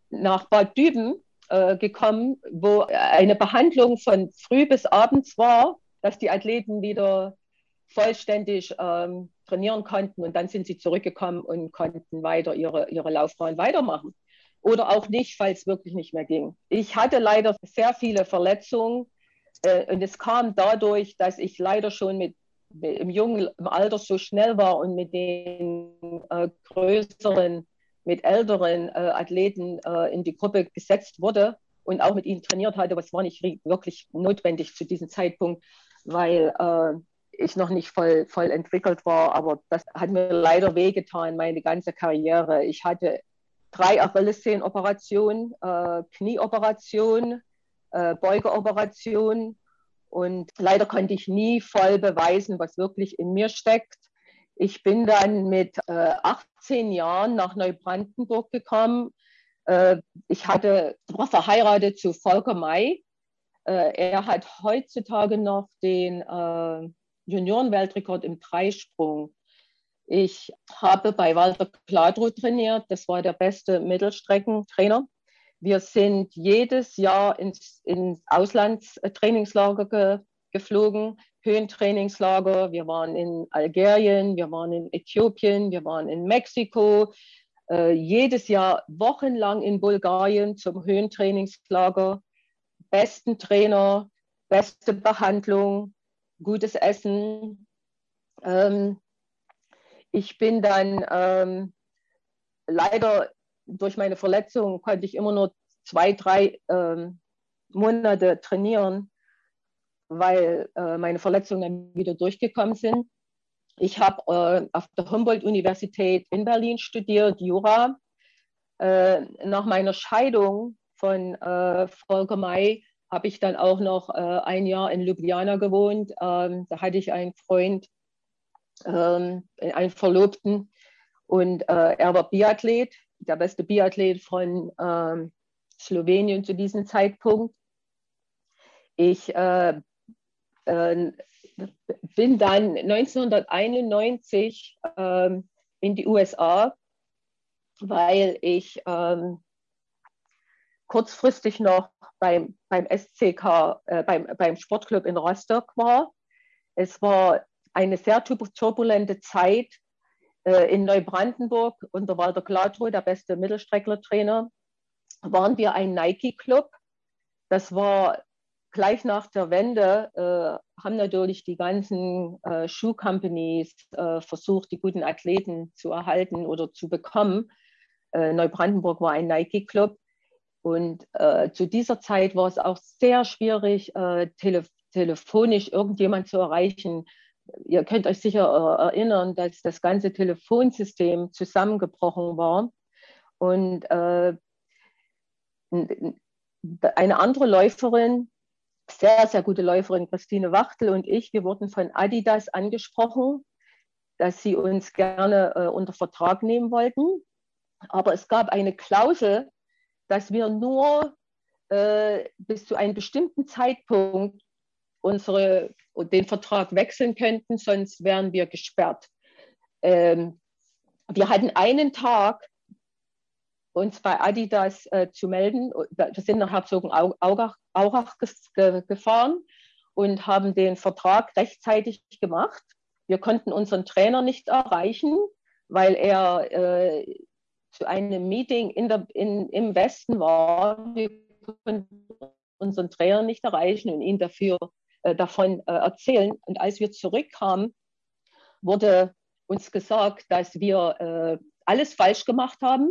nach Bad Düben äh, gekommen, wo eine Behandlung von früh bis abends war, dass die Athleten wieder vollständig ähm, trainieren konnten. Und dann sind sie zurückgekommen und konnten weiter ihre, ihre Laufbahn weitermachen oder auch nicht, falls es wirklich nicht mehr ging. Ich hatte leider sehr viele Verletzungen äh, und es kam dadurch, dass ich leider schon mit im jungen im Alter so schnell war und mit den äh, größeren, mit älteren äh, Athleten äh, in die Gruppe gesetzt wurde und auch mit ihnen trainiert hatte, was war nicht wirklich notwendig zu diesem Zeitpunkt, weil äh, ich noch nicht voll, voll entwickelt war, aber das hat mir leider wehgetan, meine ganze Karriere. Ich hatte drei Achillessehnenoperationen, äh, Knieoperation, äh, Beugeoperation. Und leider konnte ich nie voll beweisen, was wirklich in mir steckt. Ich bin dann mit äh, 18 Jahren nach Neubrandenburg gekommen. Äh, ich hatte, war verheiratet zu Volker May. Äh, er hat heutzutage noch den äh, Juniorenweltrekord im Dreisprung. Ich habe bei Walter Kladro trainiert. Das war der beste Mittelstreckentrainer. Wir sind jedes Jahr ins, ins Auslandstrainingslager ge, geflogen, Höhentrainingslager. Wir waren in Algerien, wir waren in Äthiopien, wir waren in Mexiko. Äh, jedes Jahr wochenlang in Bulgarien zum Höhentrainingslager. Besten Trainer, beste Behandlung, gutes Essen. Ähm, ich bin dann ähm, leider durch meine Verletzung konnte ich immer nur zwei, drei ähm, Monate trainieren, weil äh, meine Verletzungen dann wieder durchgekommen sind. Ich habe äh, auf der Humboldt-Universität in Berlin studiert, Jura. Äh, nach meiner Scheidung von äh, Volker May habe ich dann auch noch äh, ein Jahr in Ljubljana gewohnt. Ähm, da hatte ich einen Freund, ähm, einen Verlobten. Und äh, er war Biathlet, der beste Biathlet von ähm, Slowenien zu diesem Zeitpunkt. Ich äh, äh, bin dann 1991 ähm, in die USA, weil ich ähm, kurzfristig noch beim, beim SCK, äh, beim, beim Sportclub in Rostock war. Es war eine sehr turbulente Zeit äh, in Neubrandenburg unter Walter Gladrow, der beste Mittelstreckler-Trainer, waren wir ein Nike-Club. Das war gleich nach der Wende äh, haben natürlich die ganzen äh, Schuhcompanies äh, versucht, die guten Athleten zu erhalten oder zu bekommen. Äh, Neubrandenburg war ein Nike-Club. Und äh, zu dieser Zeit war es auch sehr schwierig, äh, tele telefonisch irgendjemand zu erreichen. Ihr könnt euch sicher erinnern, dass das ganze Telefonsystem zusammengebrochen war. Und eine andere Läuferin, sehr, sehr gute Läuferin Christine Wachtel und ich, wir wurden von Adidas angesprochen, dass sie uns gerne äh, unter Vertrag nehmen wollten. Aber es gab eine Klausel, dass wir nur äh, bis zu einem bestimmten Zeitpunkt unsere, den Vertrag wechseln könnten, sonst wären wir gesperrt. Ähm, wir hatten einen Tag, uns bei Adidas äh, zu melden. Wir sind nach Herzogenaurach Aurach gefahren und haben den Vertrag rechtzeitig gemacht. Wir konnten unseren Trainer nicht erreichen, weil er äh, zu einem Meeting in der, in, im Westen war. Wir konnten unseren Trainer nicht erreichen und ihn dafür äh, davon äh, erzählen. Und als wir zurückkamen, wurde uns gesagt, dass wir äh, alles falsch gemacht haben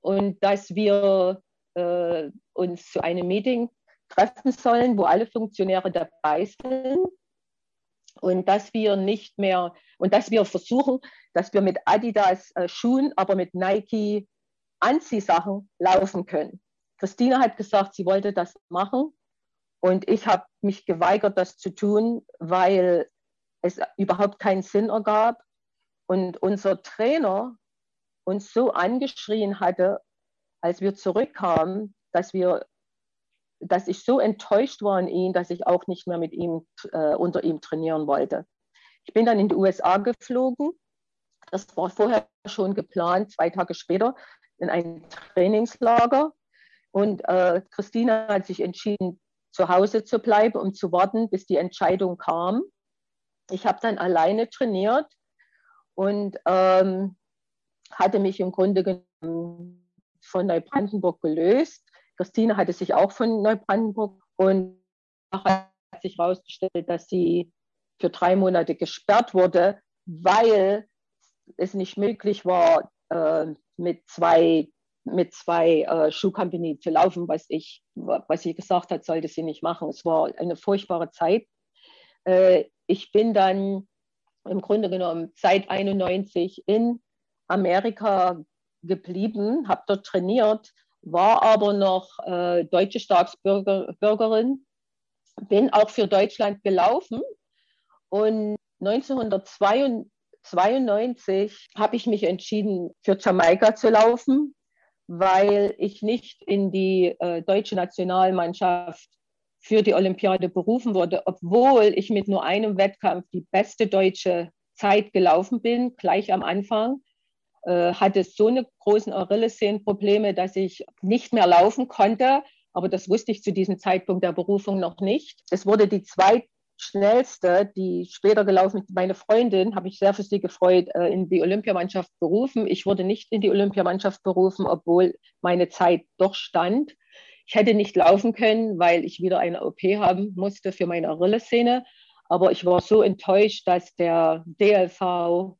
und dass wir äh, uns zu einem Meeting treffen sollen, wo alle Funktionäre dabei sind und dass wir nicht mehr und dass wir versuchen, dass wir mit Adidas äh, Schuhen, aber mit Nike Anziehsachen laufen können. Christina hat gesagt, sie wollte das machen und ich habe mich geweigert, das zu tun, weil es überhaupt keinen Sinn ergab und unser Trainer uns so angeschrien hatte, als wir zurückkamen, dass wir dass ich so enttäuscht war in ihn, dass ich auch nicht mehr mit ihm äh, unter ihm trainieren wollte. Ich bin dann in die USA geflogen. Das war vorher schon geplant, zwei Tage später in ein Trainingslager. Und äh, Christina hat sich entschieden, zu Hause zu bleiben, um zu warten, bis die Entscheidung kam. Ich habe dann alleine trainiert und ähm, hatte mich im Grunde genommen von Neubrandenburg gelöst Christine hatte sich auch von Neubrandenburg und hat sich herausgestellt, dass sie für drei Monate gesperrt wurde, weil es nicht möglich war, äh, mit zwei, mit zwei äh, Schuhcompany zu laufen, was ich, was sie gesagt hat, sollte sie nicht machen. Es war eine furchtbare Zeit. Äh, ich bin dann im Grunde genommen seit 91 in Amerika geblieben, habe dort trainiert war aber noch äh, deutsche Staatsbürgerin, bin auch für Deutschland gelaufen und 1992 habe ich mich entschieden, für Jamaika zu laufen, weil ich nicht in die äh, deutsche Nationalmannschaft für die Olympiade berufen wurde, obwohl ich mit nur einem Wettkampf die beste deutsche Zeit gelaufen bin, gleich am Anfang äh, hatte so eine großen Achillessehnenprobleme, dass ich nicht mehr laufen konnte. Aber das wusste ich zu diesem Zeitpunkt der Berufung noch nicht. Es wurde die zweitschnellste, die später gelaufen ist, meine Freundin, habe ich sehr für sie gefreut, äh, in die Olympiamannschaft berufen. Ich wurde nicht in die Olympiamannschaft berufen, obwohl meine Zeit doch stand. Ich hätte nicht laufen können, weil ich wieder eine OP haben musste für meine Achillessehne. Aber ich war so enttäuscht, dass der DLV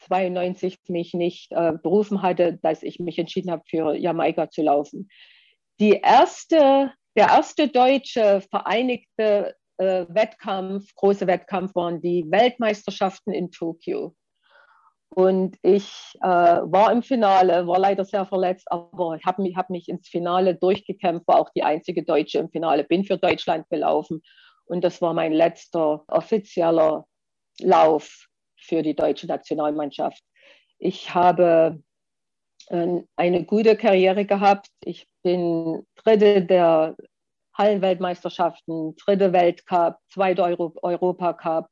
92 mich nicht äh, berufen hatte, dass ich mich entschieden habe, für Jamaika zu laufen. Die erste, der erste deutsche vereinigte äh, Wettkampf, große Wettkampf waren die Weltmeisterschaften in Tokio. Und ich äh, war im Finale, war leider sehr verletzt, aber ich habe mich, hab mich ins Finale durchgekämpft, war auch die einzige Deutsche im Finale, bin für Deutschland gelaufen. Und das war mein letzter offizieller Lauf für die deutsche Nationalmannschaft. Ich habe äh, eine gute Karriere gehabt. Ich bin Dritte der Hallenweltmeisterschaften, dritte Weltcup, zweite Euro Europacup.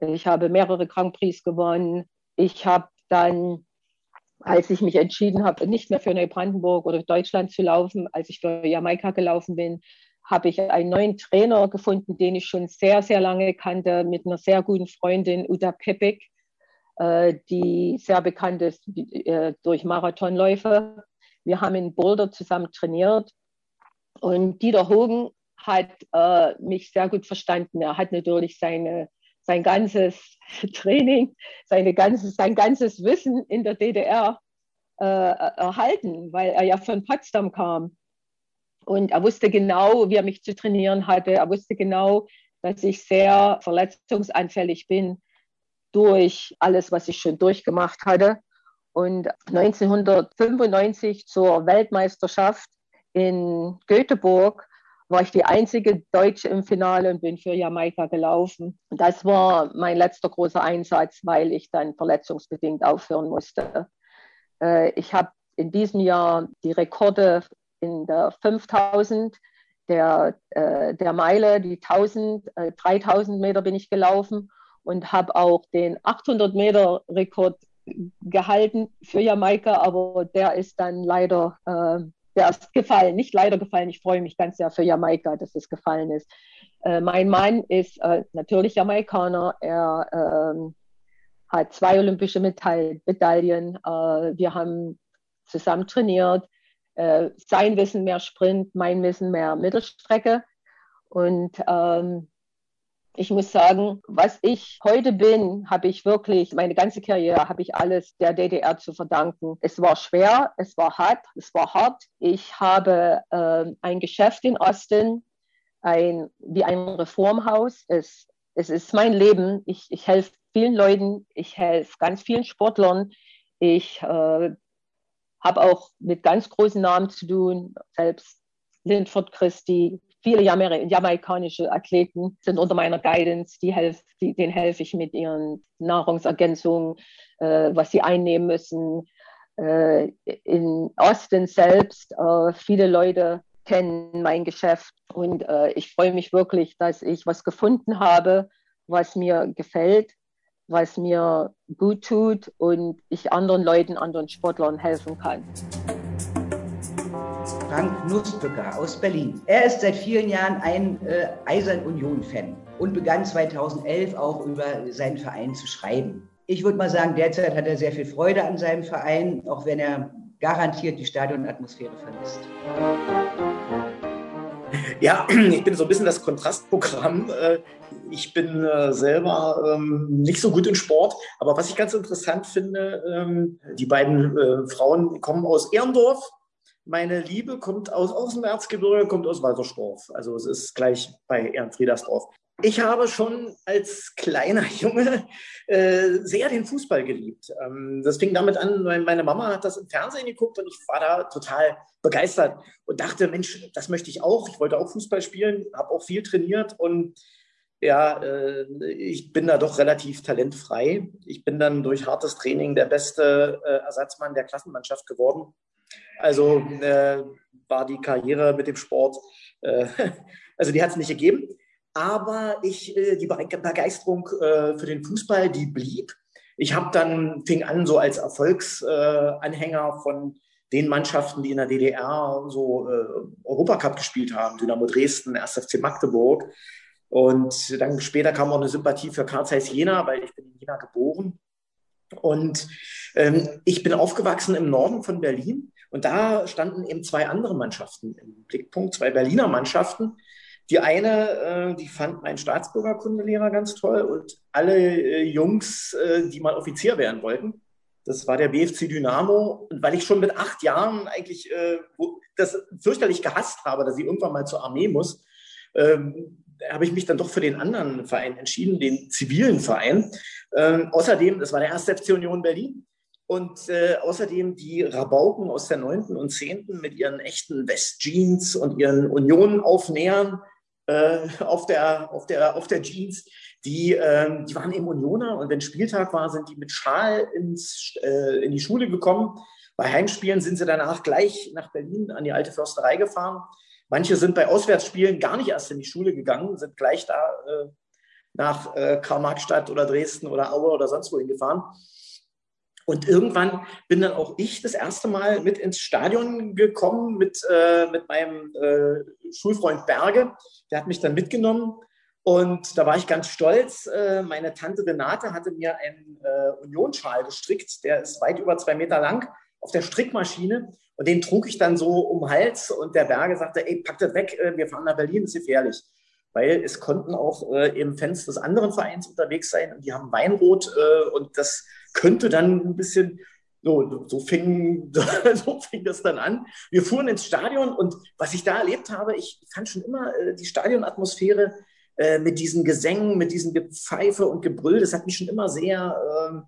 Ich habe mehrere Grand Prix gewonnen. Ich habe dann, als ich mich entschieden habe, nicht mehr für Neubrandenburg oder Deutschland zu laufen, als ich für Jamaika gelaufen bin, habe ich einen neuen Trainer gefunden, den ich schon sehr, sehr lange kannte, mit einer sehr guten Freundin, Uda Pepik, äh, die sehr bekannt ist äh, durch Marathonläufe. Wir haben in Boulder zusammen trainiert und Dieter Hogen hat äh, mich sehr gut verstanden. Er hat natürlich seine, sein ganzes Training, seine ganze, sein ganzes Wissen in der DDR äh, erhalten, weil er ja von Potsdam kam. Und er wusste genau, wie er mich zu trainieren hatte. Er wusste genau, dass ich sehr verletzungsanfällig bin durch alles, was ich schon durchgemacht hatte. Und 1995 zur Weltmeisterschaft in Göteborg war ich die einzige Deutsche im Finale und bin für Jamaika gelaufen. Das war mein letzter großer Einsatz, weil ich dann verletzungsbedingt aufhören musste. Äh, ich habe in diesem Jahr die Rekorde in der 5000, der, äh, der Meile, die 1000, 3000 äh, Meter bin ich gelaufen und habe auch den 800 Meter Rekord gehalten für Jamaika, aber der ist dann leider, äh, der ist gefallen, nicht leider gefallen. Ich freue mich ganz sehr für Jamaika, dass es gefallen ist. Äh, mein Mann ist äh, natürlich Jamaikaner. Er ähm, hat zwei olympische Medaillen. Äh, wir haben zusammen trainiert. Äh, sein Wissen mehr Sprint, mein Wissen mehr Mittelstrecke. Und ähm, ich muss sagen, was ich heute bin, habe ich wirklich, meine ganze Karriere habe ich alles der DDR zu verdanken. Es war schwer, es war hart, es war hart. Ich habe äh, ein Geschäft in Osten, ein, wie ein Reformhaus. Es, es ist mein Leben. Ich, ich helfe vielen Leuten, ich helfe ganz vielen Sportlern. Ich äh, habe auch mit ganz großen Namen zu tun, selbst Lindford Christie, viele jamaikanische Athleten sind unter meiner Guidance, die helf, die, denen helfe ich mit ihren Nahrungsergänzungen, äh, was sie einnehmen müssen. Äh, in Austin selbst, äh, viele Leute kennen mein Geschäft und äh, ich freue mich wirklich, dass ich was gefunden habe, was mir gefällt, was mir gut tut und ich anderen Leuten, anderen Sportlern helfen kann. Frank Nussböcker aus Berlin. Er ist seit vielen Jahren ein äh, Eisern Union-Fan und begann 2011 auch über seinen Verein zu schreiben. Ich würde mal sagen, derzeit hat er sehr viel Freude an seinem Verein, auch wenn er garantiert die Stadionatmosphäre vermisst. Ja, ich bin so ein bisschen das Kontrastprogramm. Äh, ich bin äh, selber ähm, nicht so gut in Sport, aber was ich ganz interessant finde, ähm, die beiden äh, Frauen kommen aus Ehrendorf, meine Liebe kommt aus, aus dem Erzgebirge, kommt aus Waltersdorf. Also es ist gleich bei Ehrenfriedersdorf. Ich habe schon als kleiner Junge äh, sehr den Fußball geliebt. Ähm, das fing damit an, meine Mama hat das im Fernsehen geguckt und ich war da total begeistert und dachte, Mensch, das möchte ich auch. Ich wollte auch Fußball spielen, habe auch viel trainiert und ja, äh, ich bin da doch relativ talentfrei. Ich bin dann durch hartes Training der beste äh, Ersatzmann der Klassenmannschaft geworden also äh, war die Karriere mit dem Sport, äh, also die hat es nicht gegeben. Aber ich, äh, die Begeisterung äh, für den Fußball, die blieb. Ich habe dann, fing an so als Erfolgsanhänger von den Mannschaften, die in der DDR so äh, Europacup gespielt haben, Dynamo Dresden, 1. FC Magdeburg. Und dann später kam auch eine Sympathie für Karl Jena, weil ich bin in Jena geboren. Und ähm, ich bin aufgewachsen im Norden von Berlin und da standen eben zwei andere Mannschaften im Blickpunkt, zwei Berliner Mannschaften. Die eine, äh, die fand mein Staatsbürgerkundelehrer ganz toll und alle äh, Jungs, äh, die mal Offizier werden wollten. Das war der BFC Dynamo. Und weil ich schon mit acht Jahren eigentlich das fürchterlich gehasst habe, dass ich irgendwann mal zur Armee muss, ähm, habe ich mich dann doch für den anderen Verein entschieden, den zivilen Verein. Ähm, außerdem, das war der erste FC Union Berlin. Und äh, außerdem die Rabauken aus der 9. und 10. mit ihren echten Westjeans und ihren Union-Aufnähern äh, auf, der, auf, der, auf der Jeans, die, äh, die waren eben Unioner und wenn Spieltag war, sind die mit Schal ins, äh, in die Schule gekommen. Bei Heimspielen sind sie danach gleich nach Berlin an die alte Försterei gefahren. Manche sind bei Auswärtsspielen gar nicht erst in die Schule gegangen, sind gleich da äh, nach äh, Karl-Marx-Stadt oder Dresden oder Aue oder sonst wohin gefahren. Und irgendwann bin dann auch ich das erste Mal mit ins Stadion gekommen mit, äh, mit meinem äh, Schulfreund Berge. Der hat mich dann mitgenommen und da war ich ganz stolz. Äh, meine Tante Renate hatte mir einen äh, Unionsschal gestrickt, der ist weit über zwei Meter lang auf der Strickmaschine. Und den trug ich dann so um den Hals und der Berge sagte, ey, pack das weg, äh, wir fahren nach Berlin, ist gefährlich. Weil es konnten auch äh, eben Fans des anderen Vereins unterwegs sein und die haben Weinrot äh, und das könnte dann ein bisschen, so, so, fing, so fing das dann an. Wir fuhren ins Stadion und was ich da erlebt habe, ich fand schon immer äh, die Stadionatmosphäre äh, mit diesen Gesängen, mit diesem Gepfeife und Gebrüll, das hat mich schon immer sehr ähm,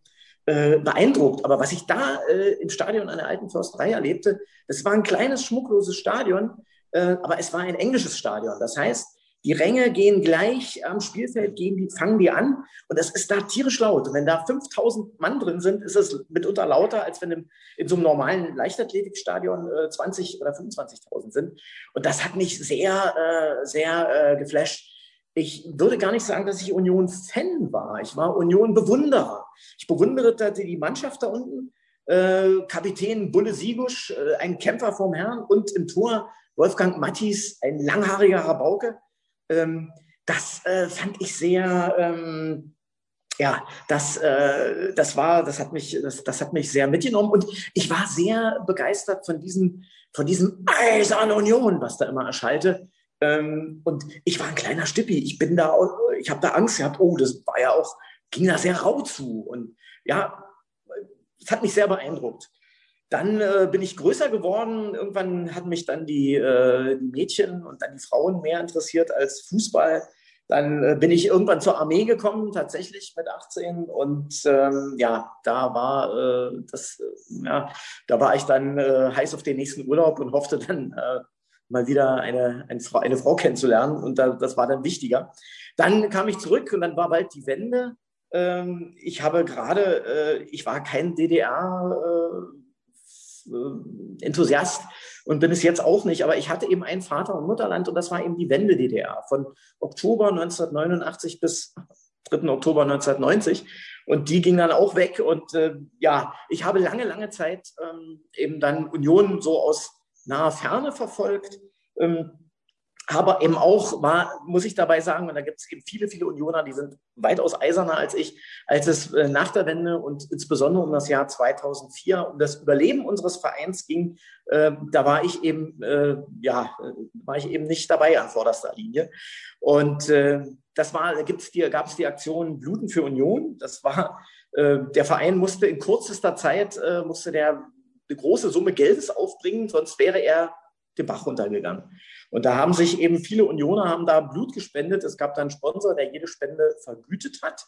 äh, beeindruckt. Aber was ich da äh, im Stadion an der Alten Försterei erlebte, das war ein kleines, schmuckloses Stadion, äh, aber es war ein englisches Stadion. Das heißt, die Ränge gehen gleich am Spielfeld, gehen die, fangen die an und es ist da tierisch laut. Und wenn da 5000 Mann drin sind, ist es mitunter lauter, als wenn im, in so einem normalen Leichtathletikstadion äh, 20 oder 25.000 sind. Und das hat mich sehr, äh, sehr äh, geflasht ich würde gar nicht sagen, dass ich Union-Fan war. Ich war Union-Bewunderer. Ich bewunderte die Mannschaft da unten, äh, Kapitän Bulle Sigusch, äh, ein Kämpfer vom Herrn und im Tor Wolfgang Mattis, ein langhaariger Rabauke. Ähm, das äh, fand ich sehr, ähm, ja, das, äh, das war, das hat mich, das, das hat mich sehr mitgenommen und ich war sehr begeistert von diesem, von diesem Eisern Union, was da immer erschallte. Ähm, und ich war ein kleiner Stippi. Ich bin da, ich habe da Angst gehabt. Oh, das war ja auch, ging da sehr rau zu. Und ja, es hat mich sehr beeindruckt. Dann äh, bin ich größer geworden. Irgendwann hat mich dann die, äh, die, Mädchen und dann die Frauen mehr interessiert als Fußball. Dann äh, bin ich irgendwann zur Armee gekommen, tatsächlich mit 18. Und ähm, ja, da war äh, das, äh, ja, da war ich dann äh, heiß auf den nächsten Urlaub und hoffte dann mal wieder eine, eine, Frau, eine Frau kennenzulernen. Und da, das war dann wichtiger. Dann kam ich zurück und dann war bald die Wende. Ähm, ich habe gerade, ich war kein DDR-Enthusiast äh, und bin es jetzt auch nicht, aber ich hatte eben ein Vater- und Mutterland und das war eben die Wende-DDR von Oktober 1989 bis 3. Oktober 1990. Und die ging dann auch weg. Und äh, ja, ich habe lange, lange Zeit ähm, eben dann Union so aus naher Ferne verfolgt. Ähm, aber eben auch war, muss ich dabei sagen, und da gibt es eben viele, viele Unioner, die sind weitaus eiserner als ich, als es äh, nach der Wende und insbesondere um das Jahr 2004 um das Überleben unseres Vereins ging, äh, da war ich eben, äh, ja, war ich eben nicht dabei an vorderster Linie. Und äh, das war, da gibt's die, gab es die Aktion Bluten für Union. Das war, äh, der Verein musste in kürzester Zeit, äh, musste der eine große Summe Geldes aufbringen, sonst wäre er den Bach runtergegangen. Und da haben sich eben viele Unioner haben da Blut gespendet. Es gab dann einen Sponsor, der jede Spende vergütet hat.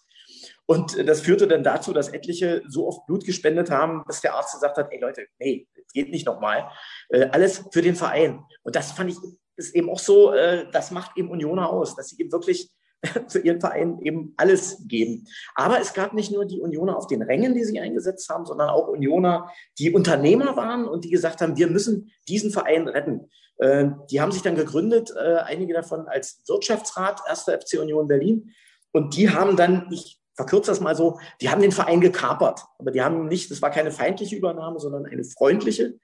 Und das führte dann dazu, dass etliche so oft Blut gespendet haben, bis der Arzt gesagt hat, ey Leute, nee, geht nicht nochmal. Äh, alles für den Verein. Und das fand ich, ist eben auch so, äh, das macht eben Unioner aus, dass sie eben wirklich für ihren Verein eben alles geben. Aber es gab nicht nur die Unioner auf den Rängen, die sie eingesetzt haben, sondern auch Unioner, die Unternehmer waren und die gesagt haben, wir müssen diesen Verein retten. Äh, die haben sich dann gegründet, äh, einige davon als Wirtschaftsrat, erster FC Union Berlin. Und die haben dann, ich verkürze das mal so, die haben den Verein gekapert. Aber die haben nicht, das war keine feindliche Übernahme, sondern eine freundliche.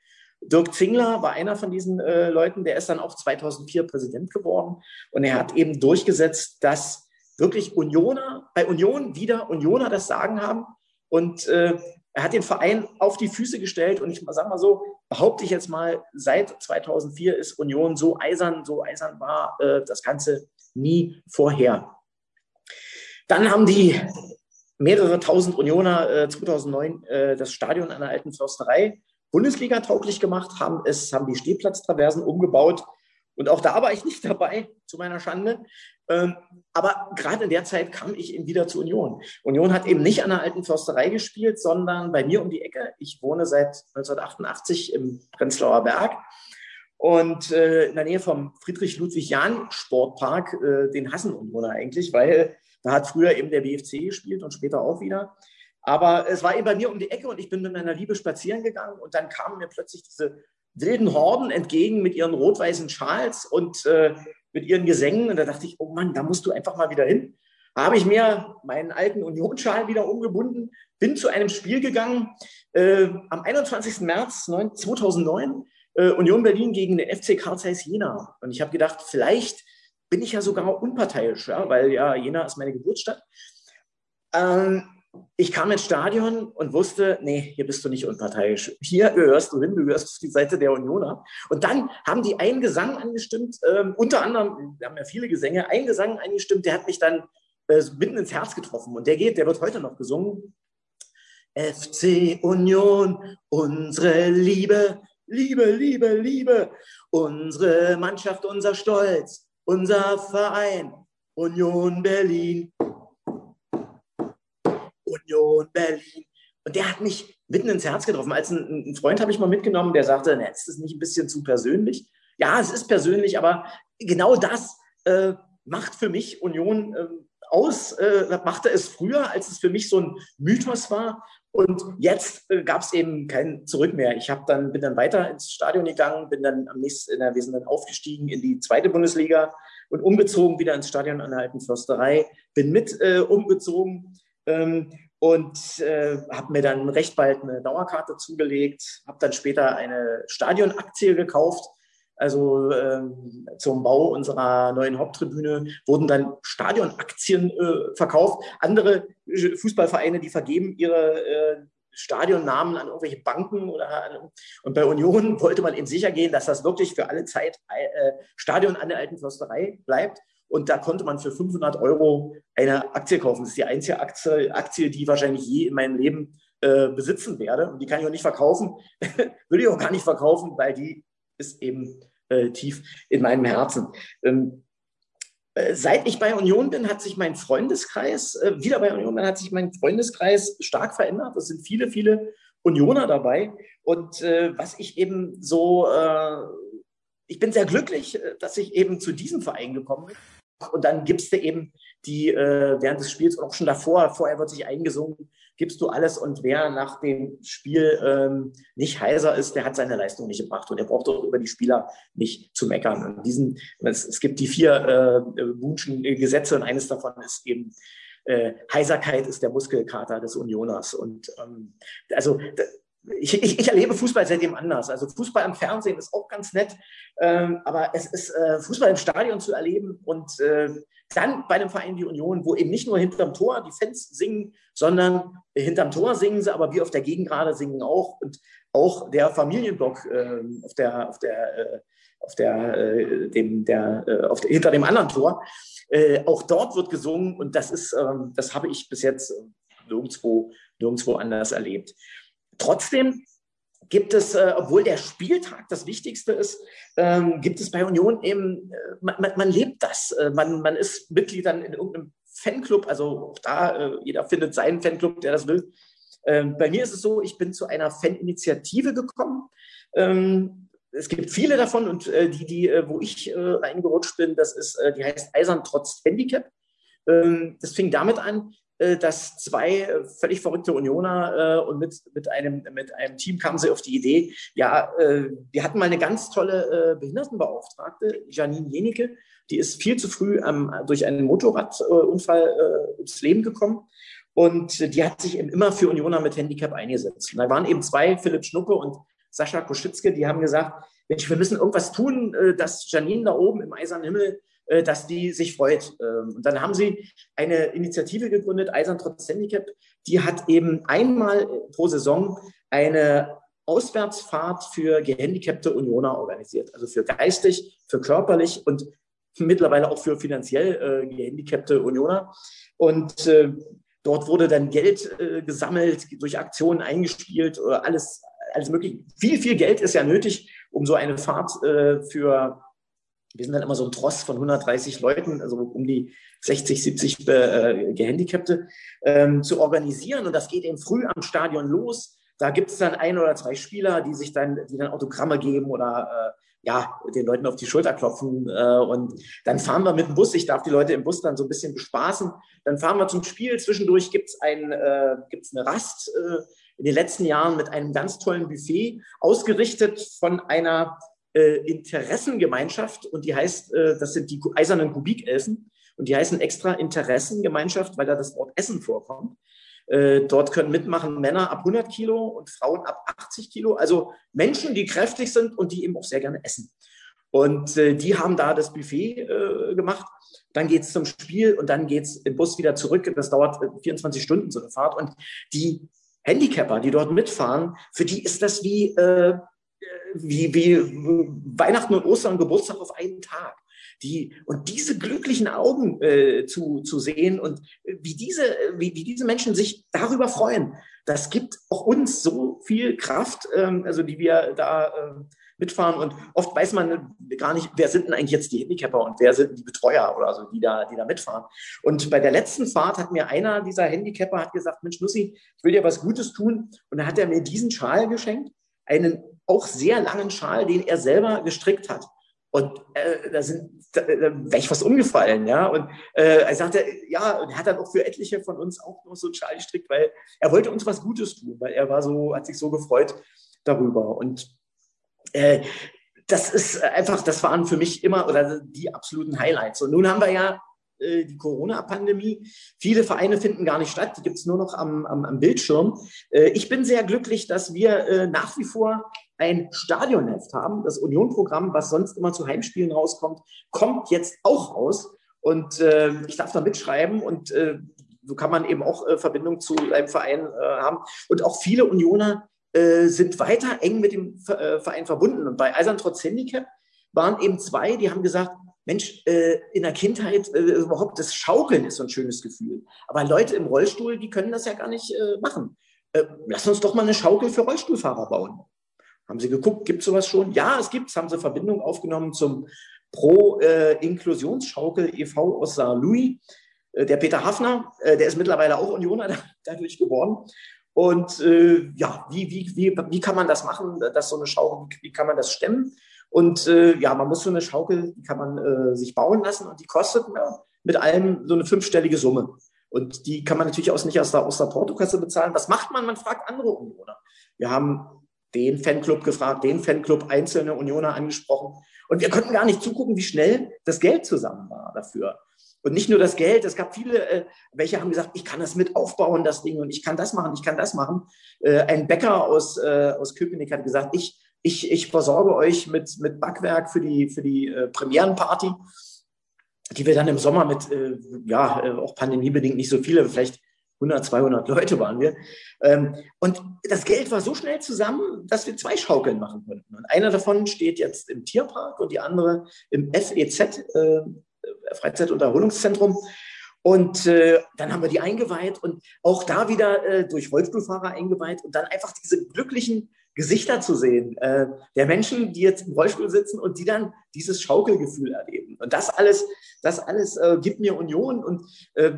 Dirk Zingler war einer von diesen äh, Leuten, der ist dann auch 2004 Präsident geworden und er hat eben durchgesetzt, dass wirklich Unioner, bei Union wieder Unioner das Sagen haben und äh, er hat den Verein auf die Füße gestellt und ich sage mal so, behaupte ich jetzt mal, seit 2004 ist Union so eisern, so eisern war äh, das Ganze nie vorher. Dann haben die mehrere tausend Unioner 2009 äh, äh, das Stadion einer alten Försterei Bundesliga tauglich gemacht, haben es, haben die Stehplatztraversen umgebaut. Und auch da war ich nicht dabei, zu meiner Schande. Ähm, aber gerade in der Zeit kam ich eben wieder zur Union. Union hat eben nicht an der alten Försterei gespielt, sondern bei mir um die Ecke. Ich wohne seit 1988 im Prenzlauer Berg und äh, in der Nähe vom Friedrich-Ludwig-Jahn-Sportpark. Äh, den hassen Unioner eigentlich, weil da hat früher eben der BFC gespielt und später auch wieder. Aber es war eben bei mir um die Ecke und ich bin mit meiner Liebe spazieren gegangen und dann kamen mir plötzlich diese wilden Horden entgegen mit ihren rot-weißen Schals und äh, mit ihren Gesängen. Und da dachte ich, oh Mann, da musst du einfach mal wieder hin. Habe ich mir meinen alten Unionsschal wieder umgebunden, bin zu einem Spiel gegangen äh, am 21. März 2009, äh, Union Berlin gegen den FC Karl Zeiss Jena. Und ich habe gedacht, vielleicht bin ich ja sogar unparteiisch, ja, weil ja Jena ist meine Geburtsstadt. Ähm, ich kam ins Stadion und wusste, nee, hier bist du nicht unparteiisch. Hier gehörst du hin, du gehörst auf die Seite der Unioner. Und dann haben die einen Gesang angestimmt, ähm, unter anderem, wir haben ja viele Gesänge, einen Gesang angestimmt, der hat mich dann äh, mitten ins Herz getroffen. Und der geht, der wird heute noch gesungen. FC Union, unsere Liebe, Liebe, Liebe, Liebe, unsere Mannschaft, unser Stolz, unser Verein, Union Berlin, Union Berlin. Und der hat mich mitten ins Herz getroffen. Als ein, ein Freund habe ich mal mitgenommen, der sagte, ne, ist das nicht ein bisschen zu persönlich? Ja, es ist persönlich, aber genau das äh, macht für mich Union äh, aus, äh, machte es früher, als es für mich so ein Mythos war. Und jetzt äh, gab es eben kein Zurück mehr. Ich dann, bin dann weiter ins Stadion gegangen, bin dann am nächsten, wir sind dann aufgestiegen in die zweite Bundesliga und umgezogen wieder ins Stadion an der Alten Försterei. Bin mit äh, umgezogen ähm, und äh, habe mir dann recht bald eine Dauerkarte zugelegt, habe dann später eine Stadionaktie gekauft. Also ähm, zum Bau unserer neuen Haupttribüne wurden dann Stadionaktien äh, verkauft. Andere Fußballvereine, die vergeben ihre äh, Stadionnamen an irgendwelche Banken oder an, und bei Union wollte man eben sicher gehen, dass das wirklich für alle Zeit äh, Stadion an der alten Försterei bleibt. Und da konnte man für 500 Euro eine Aktie kaufen. Das ist die einzige Aktie, Aktie die ich wahrscheinlich je in meinem Leben äh, besitzen werde. Und die kann ich auch nicht verkaufen. Will ich auch gar nicht verkaufen, weil die ist eben äh, tief in meinem Herzen. Ähm, äh, seit ich bei Union bin, hat sich mein Freundeskreis, äh, wieder bei Union bin, hat sich mein Freundeskreis stark verändert. Es sind viele, viele Unioner dabei. Und äh, was ich eben so, ich bin sehr glücklich, dass ich eben zu diesem Verein gekommen bin. Und dann gibst du eben die äh, während des Spiels und auch schon davor, vorher wird sich eingesungen, gibst du alles. Und wer nach dem Spiel ähm, nicht heiser ist, der hat seine Leistung nicht gebracht. Und der braucht auch über die Spieler nicht zu meckern. Und diesen, es, es gibt die vier äh, Wunschen Gesetze und eines davon ist eben, äh, Heiserkeit ist der Muskelkater des Unioners. Und ähm, also ich, ich, ich, erlebe Fußball seitdem anders. Also Fußball im Fernsehen ist auch ganz nett, ähm, aber es ist äh, Fußball im Stadion zu erleben und äh, dann bei einem Verein wie Union, wo eben nicht nur hinterm Tor die Fans singen, sondern hinterm Tor singen sie, aber wir auf der Gegengrade singen auch und auch der Familienblock äh, auf der, auf der, äh, auf der, äh, dem, der, äh, auf hinter dem anderen Tor. auch dort wird gesungen und das ist, ähm, das habe ich bis jetzt nirgendwo, nirgendwo anders erlebt. Trotzdem gibt es, äh, obwohl der Spieltag das Wichtigste ist, ähm, gibt es bei Union eben, äh, man, man, lebt das. Äh, man, man ist Mitglied dann in irgendeinem Fanclub, also auch da, äh, jeder findet seinen Fanclub, der das will. Ähm, bei mir ist es so, ich bin zu einer Faninitiative gekommen. Ähm, es gibt viele davon und äh, die, die, äh, wo ich reingerutscht bin, das ist, die heißt Eisern trotz Handicap. Ähm, das fing damit an, dass zwei äh, völlig verrückte Unioner äh, und mit, mit, einem, mit einem Team kamen sie auf die Idee, ja, äh, wir hatten mal eine ganz tolle äh, Behindertenbeauftragte, Janine Jenicke, die ist viel zu früh ähm, durch einen Motorradunfall äh, ins Leben gekommen. Und die hat sich eben immer für Unioner mit Handicap eingesetzt. Und da waren eben zwei, Philipp Schnuppe und Sascha Koschitzke, die haben gesagt, Mensch, wir müssen irgendwas tun, dass Janine da oben im eisernen Himmel äh, dass die sich freut. Ähm, und dann haben sie eine Initiative gegründet, Eisern trotz Handicap, die hat eben einmal pro Saison eine Auswärtsfahrt für gehandicapte Unioner organisiert, also für geistig, für körperlich und mittlerweile auch für finanziell äh, gehandicapte Unioner. Und äh, dort wurde dann Geld äh, gesammelt, durch Aktionen eingespielt, alles, alles mögliche. Viel, viel Geld ist ja nötig, um so eine Fahrt äh, für wir sind dann immer so ein Tross von 130 Leuten, also um die 60, 70 äh, Gehandicapte ähm, zu organisieren. Und das geht eben früh am Stadion los. Da gibt es dann ein oder zwei Spieler, die sich dann, die dann Autogramme geben oder äh, ja, den Leuten auf die Schulter klopfen. Äh, und dann fahren wir mit dem Bus. Ich darf die Leute im Bus dann so ein bisschen bespaßen. Dann fahren wir zum Spiel. Zwischendurch gibt es ein, äh, gibt's eine Rast äh, in den letzten Jahren mit einem ganz tollen Buffet, ausgerichtet von einer äh, Interessengemeinschaft und die heißt, äh, das sind die eisernen Kubikelfen und die heißen extra Interessengemeinschaft, weil da das Wort Essen vorkommt. Äh, dort können mitmachen Männer ab 100 Kilo und Frauen ab 80 Kilo, also Menschen, die kräftig sind und die eben auch sehr gerne essen. Und äh, die haben da das Buffet äh, gemacht. dann geht es zum Spiel und dann geht es im Bus wieder zurück. Das dauert 24 äh, Stunden so eine Fahrt. Und die Handicapper, die dort mitfahren, für die ist das wie, äh, wie, wie Weihnachten und Ostern und Geburtstag auf einen Tag. Die, und diese glücklichen Augen äh, zu, zu sehen und wie diese, wie, wie diese Menschen sich darüber freuen, das gibt auch uns so viel Kraft, ähm, also die wir da äh, mitfahren. Und oft weiß man gar nicht, wer sind denn eigentlich jetzt die Handicapper und wer sind die Betreuer oder so, die da, die da mitfahren. Und bei der letzten Fahrt hat mir einer dieser Handicapper hat gesagt, Mensch, Nussi, ich will dir was Gutes tun. Und dann hat er mir diesen Schal geschenkt, einen auch sehr langen Schal, den er selber gestrickt hat. Und äh, da sind, da, da wäre ich fast umgefallen, ja. Und äh, er sagte, ja, und er hat dann auch für etliche von uns auch noch so einen Schal gestrickt, weil er wollte uns was Gutes tun, weil er war so, hat sich so gefreut darüber. Und äh, das ist einfach, das waren für mich immer oder die absoluten Highlights. Und nun haben wir ja äh, die Corona-Pandemie. Viele Vereine finden gar nicht statt, die gibt es nur noch am, am, am Bildschirm. Äh, ich bin sehr glücklich, dass wir äh, nach wie vor ein Stadionheft haben. Das Union-Programm, was sonst immer zu Heimspielen rauskommt, kommt jetzt auch raus. Und äh, ich darf da mitschreiben und äh, so kann man eben auch äh, Verbindung zu einem Verein äh, haben. Und auch viele Unioner äh, sind weiter eng mit dem äh, Verein verbunden. Und bei Eisern trotz Handicap waren eben zwei, die haben gesagt, Mensch, äh, in der Kindheit äh, überhaupt das Schaukeln ist so ein schönes Gefühl. Aber Leute im Rollstuhl, die können das ja gar nicht äh, machen. Äh, lass uns doch mal eine Schaukel für Rollstuhlfahrer bauen. Haben sie geguckt, gibt es sowas schon? Ja, es gibt es. Haben sie Verbindung aufgenommen zum Pro-Inklusionsschaukel e.V. aus St. Louis. der Peter Hafner, der ist mittlerweile auch Unioner dadurch geworden. Und äh, ja, wie, wie, wie, wie kann man das machen, dass so eine Schaukel, wie, kann man das stemmen? Und äh, ja, man muss so eine Schaukel, die kann man äh, sich bauen lassen und die kostet ja, mit allem so eine fünfstellige Summe. Und die kann man natürlich auch nicht aus der, aus der Portokasse bezahlen. Was macht man? Man fragt andere Unioner. Wir haben den Fanclub gefragt, den Fanclub, einzelne Unioner angesprochen. Und wir konnten gar nicht zugucken, wie schnell das Geld zusammen war dafür. Und nicht nur das Geld, es gab viele, äh, welche haben gesagt, ich kann das mit aufbauen, das Ding, und ich kann das machen, ich kann das machen. Äh, ein Bäcker aus, äh, aus Köpenick hat gesagt, ich, ich, ich versorge euch mit, mit Backwerk für die, für die äh, Premierenparty, die wir dann im Sommer mit, äh, ja, äh, auch pandemiebedingt nicht so viele, vielleicht 100, 200 Leute waren wir. Ähm, und das Geld war so schnell zusammen, dass wir zwei Schaukeln machen konnten. Und einer davon steht jetzt im Tierpark und die andere im FEZ, äh, Freizeit- und Erholungszentrum. Und äh, dann haben wir die eingeweiht und auch da wieder äh, durch Rollstuhlfahrer eingeweiht und dann einfach diese glücklichen Gesichter zu sehen, äh, der Menschen, die jetzt im Rollstuhl sitzen und die dann dieses Schaukelgefühl erleben. Und das alles, das alles äh, gibt mir Union und äh,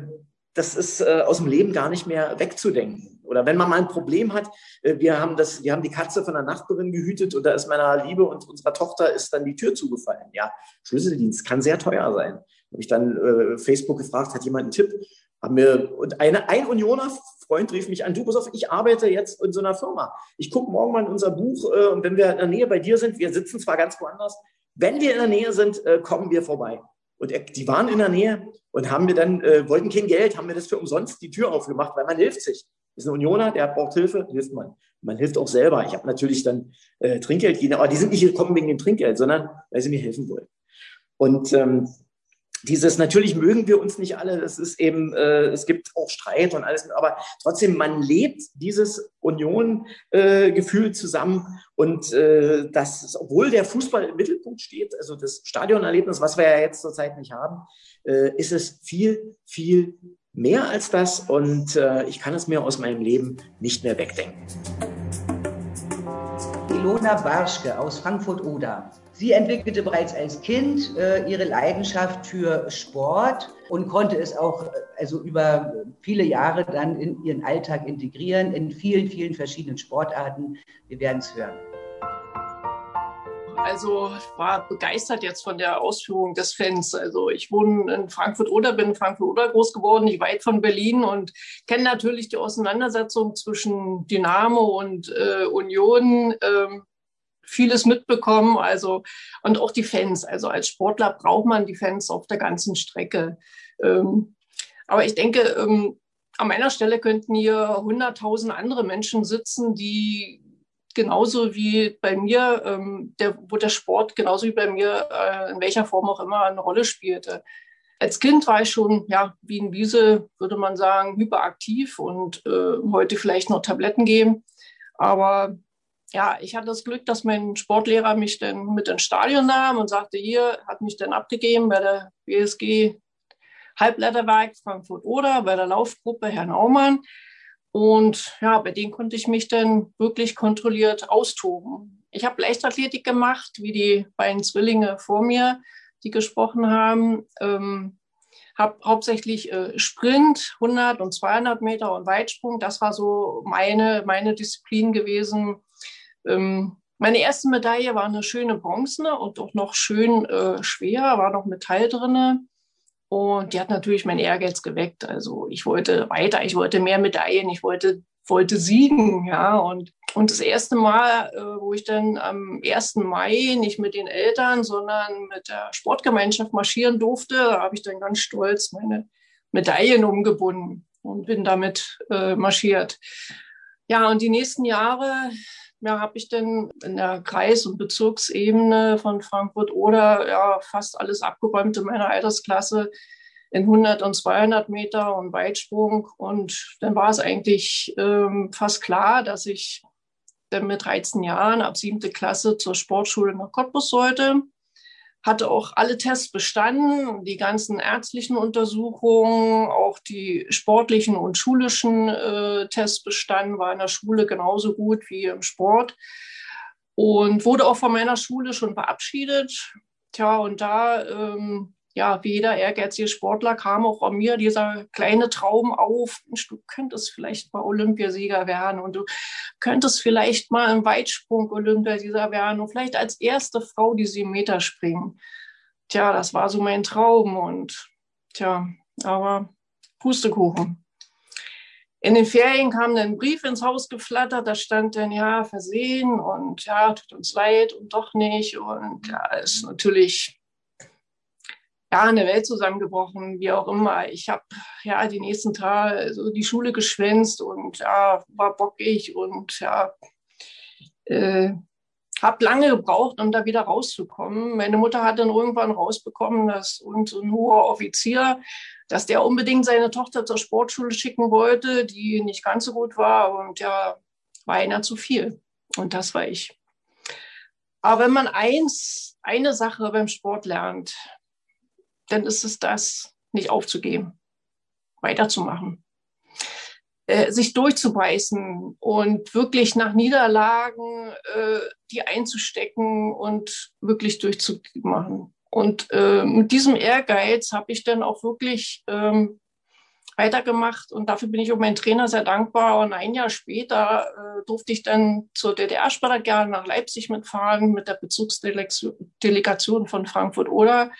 das ist äh, aus dem Leben gar nicht mehr wegzudenken. Oder wenn man mal ein Problem hat, äh, wir haben das, wir haben die Katze von der Nachbarin gehütet und da ist meiner Liebe und unserer Tochter ist dann die Tür zugefallen. Ja, Schlüsseldienst kann sehr teuer sein. Habe ich dann äh, Facebook gefragt, hat jemand einen Tipp? Haben wir, und eine, ein Unioner Freund rief mich an, du, pass auf, ich arbeite jetzt in so einer Firma. Ich gucke morgen mal in unser Buch äh, und wenn wir in der Nähe bei dir sind, wir sitzen zwar ganz woanders, wenn wir in der Nähe sind, äh, kommen wir vorbei. Und die waren in der Nähe und haben mir dann, äh, wollten kein Geld, haben mir das für umsonst die Tür aufgemacht, weil man hilft sich. Das ist ein Unioner, der braucht Hilfe, hilft man. Man hilft auch selber. Ich habe natürlich dann äh, Trinkgeld gegeben, aber die sind nicht gekommen wegen dem Trinkgeld, sondern weil sie mir helfen wollen. Und ähm, dieses, natürlich mögen wir uns nicht alle, es ist eben, äh, es gibt auch Streit und alles, aber trotzdem, man lebt dieses Union-Gefühl äh, zusammen und äh, das, obwohl der Fußball im Mittelpunkt steht, also das Stadionerlebnis, was wir ja jetzt zurzeit nicht haben, äh, ist es viel, viel mehr als das und äh, ich kann es mir aus meinem Leben nicht mehr wegdenken. Ilona Barschke aus Frankfurt-Oder Sie entwickelte bereits als Kind äh, ihre Leidenschaft für Sport und konnte es auch äh, also über viele Jahre dann in ihren Alltag integrieren, in vielen, vielen verschiedenen Sportarten. Wir werden es hören. Also ich war begeistert jetzt von der Ausführung des Fans. Also ich wohne in Frankfurt-Oder, bin in Frankfurt-Oder groß geworden, nicht weit von Berlin und kenne natürlich die Auseinandersetzung zwischen Dynamo und äh, Union. Ähm, vieles mitbekommen. Also, und auch die Fans. Also als Sportler braucht man die Fans auf der ganzen Strecke. Ähm, aber ich denke, ähm, an meiner Stelle könnten hier hunderttausend andere Menschen sitzen, die genauso wie bei mir, ähm, der, wo der Sport genauso wie bei mir, äh, in welcher Form auch immer, eine Rolle spielte. als Kind war ich schon, ja, wie in Wiese, würde man sagen, hyperaktiv und äh, heute vielleicht noch Tabletten geben. Aber ja, ich hatte das Glück, dass mein Sportlehrer mich dann mit ins Stadion nahm und sagte, hier, hat mich dann abgegeben bei der BSG Halbleiterwerk Frankfurt oder bei der Laufgruppe Herrn Aumann. Und ja, bei denen konnte ich mich dann wirklich kontrolliert austoben. Ich habe Leichtathletik gemacht, wie die beiden Zwillinge vor mir, die gesprochen haben. Ähm, habe hauptsächlich äh, Sprint, 100 und 200 Meter und Weitsprung. Das war so meine, meine Disziplin gewesen. Ähm, meine erste Medaille war eine schöne Bronzene und auch noch schön äh, schwer, war noch Metall drinne. Und die hat natürlich mein Ehrgeiz geweckt. Also ich wollte weiter, ich wollte mehr Medaillen, ich wollte, wollte siegen, ja. Und, und das erste Mal, äh, wo ich dann am 1. Mai nicht mit den Eltern, sondern mit der Sportgemeinschaft marschieren durfte, da habe ich dann ganz stolz meine Medaillen umgebunden und bin damit äh, marschiert. Ja, und die nächsten Jahre ja, habe ich dann in der Kreis- und Bezirksebene von Frankfurt oder ja, fast alles abgeräumt in meiner Altersklasse in 100 und 200 Meter und Weitsprung. Und dann war es eigentlich ähm, fast klar, dass ich dann mit 13 Jahren ab siebte Klasse zur Sportschule nach Cottbus sollte hatte auch alle Tests bestanden, die ganzen ärztlichen Untersuchungen, auch die sportlichen und schulischen äh, Tests bestanden, war in der Schule genauso gut wie im Sport und wurde auch von meiner Schule schon verabschiedet. Tja, und da ähm, ja, wie jeder ehrgeizige Sportler kam auch an mir dieser kleine Traum auf, du könntest vielleicht mal Olympiasieger werden und du könntest vielleicht mal im Weitsprung Olympiasieger werden und vielleicht als erste Frau die sieben Meter springen. Tja, das war so mein Traum und tja, aber Pustekuchen. In den Ferien kam dann ein Brief ins Haus geflattert, da stand dann, ja, versehen und ja, tut uns leid und doch nicht. Und ja, ist natürlich ja, eine Welt zusammengebrochen, wie auch immer. Ich habe ja die nächsten Tage so die Schule geschwänzt und ja, war bockig und ja, äh, habe lange gebraucht, um da wieder rauszukommen. Meine Mutter hat dann irgendwann rausbekommen, dass und so ein hoher Offizier, dass der unbedingt seine Tochter zur Sportschule schicken wollte, die nicht ganz so gut war und ja, war einer zu viel. Und das war ich. Aber wenn man eins, eine Sache beim Sport lernt, dann ist es das, nicht aufzugeben, weiterzumachen, äh, sich durchzubeißen und wirklich nach Niederlagen äh, die einzustecken und wirklich durchzumachen. Und äh, mit diesem Ehrgeiz habe ich dann auch wirklich ähm, weitergemacht und dafür bin ich auch meinem Trainer sehr dankbar. Und ein Jahr später äh, durfte ich dann zur DDR-Spartakiade nach Leipzig mitfahren mit der Bezugsdelegation von Frankfurt-Oder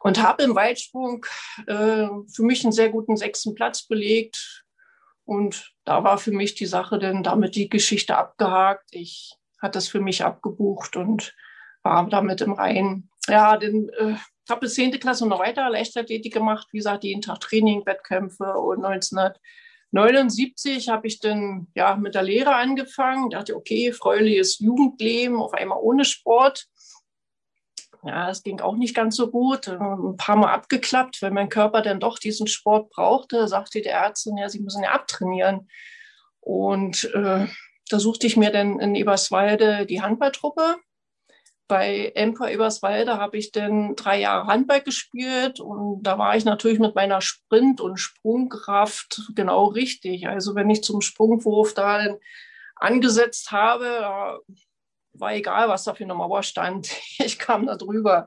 und habe im Weitsprung äh, für mich einen sehr guten sechsten Platz belegt. Und da war für mich die Sache denn damit die Geschichte abgehakt. Ich hatte das für mich abgebucht und war damit im Reinen. Ja, denn äh, habe bis 10. Klasse noch weiter Leichtathletik gemacht. Wie gesagt, jeden Tag Training, Wettkämpfe und 1979 habe ich dann ja mit der Lehre angefangen. Dachte, okay, fröhliches Jugendleben, auf einmal ohne Sport. Ja, es ging auch nicht ganz so gut. Ein paar Mal abgeklappt, weil mein Körper dann doch diesen Sport brauchte, sagte die Ärztin, ja, Sie müssen ja abtrainieren. Und äh, da suchte ich mir dann in Eberswalde die Handballtruppe. Bei Emper Eberswalde habe ich dann drei Jahre Handball gespielt und da war ich natürlich mit meiner Sprint- und Sprungkraft genau richtig. Also wenn ich zum Sprungwurf da angesetzt habe, war egal, was da für eine Mauer stand. Ich kam da drüber.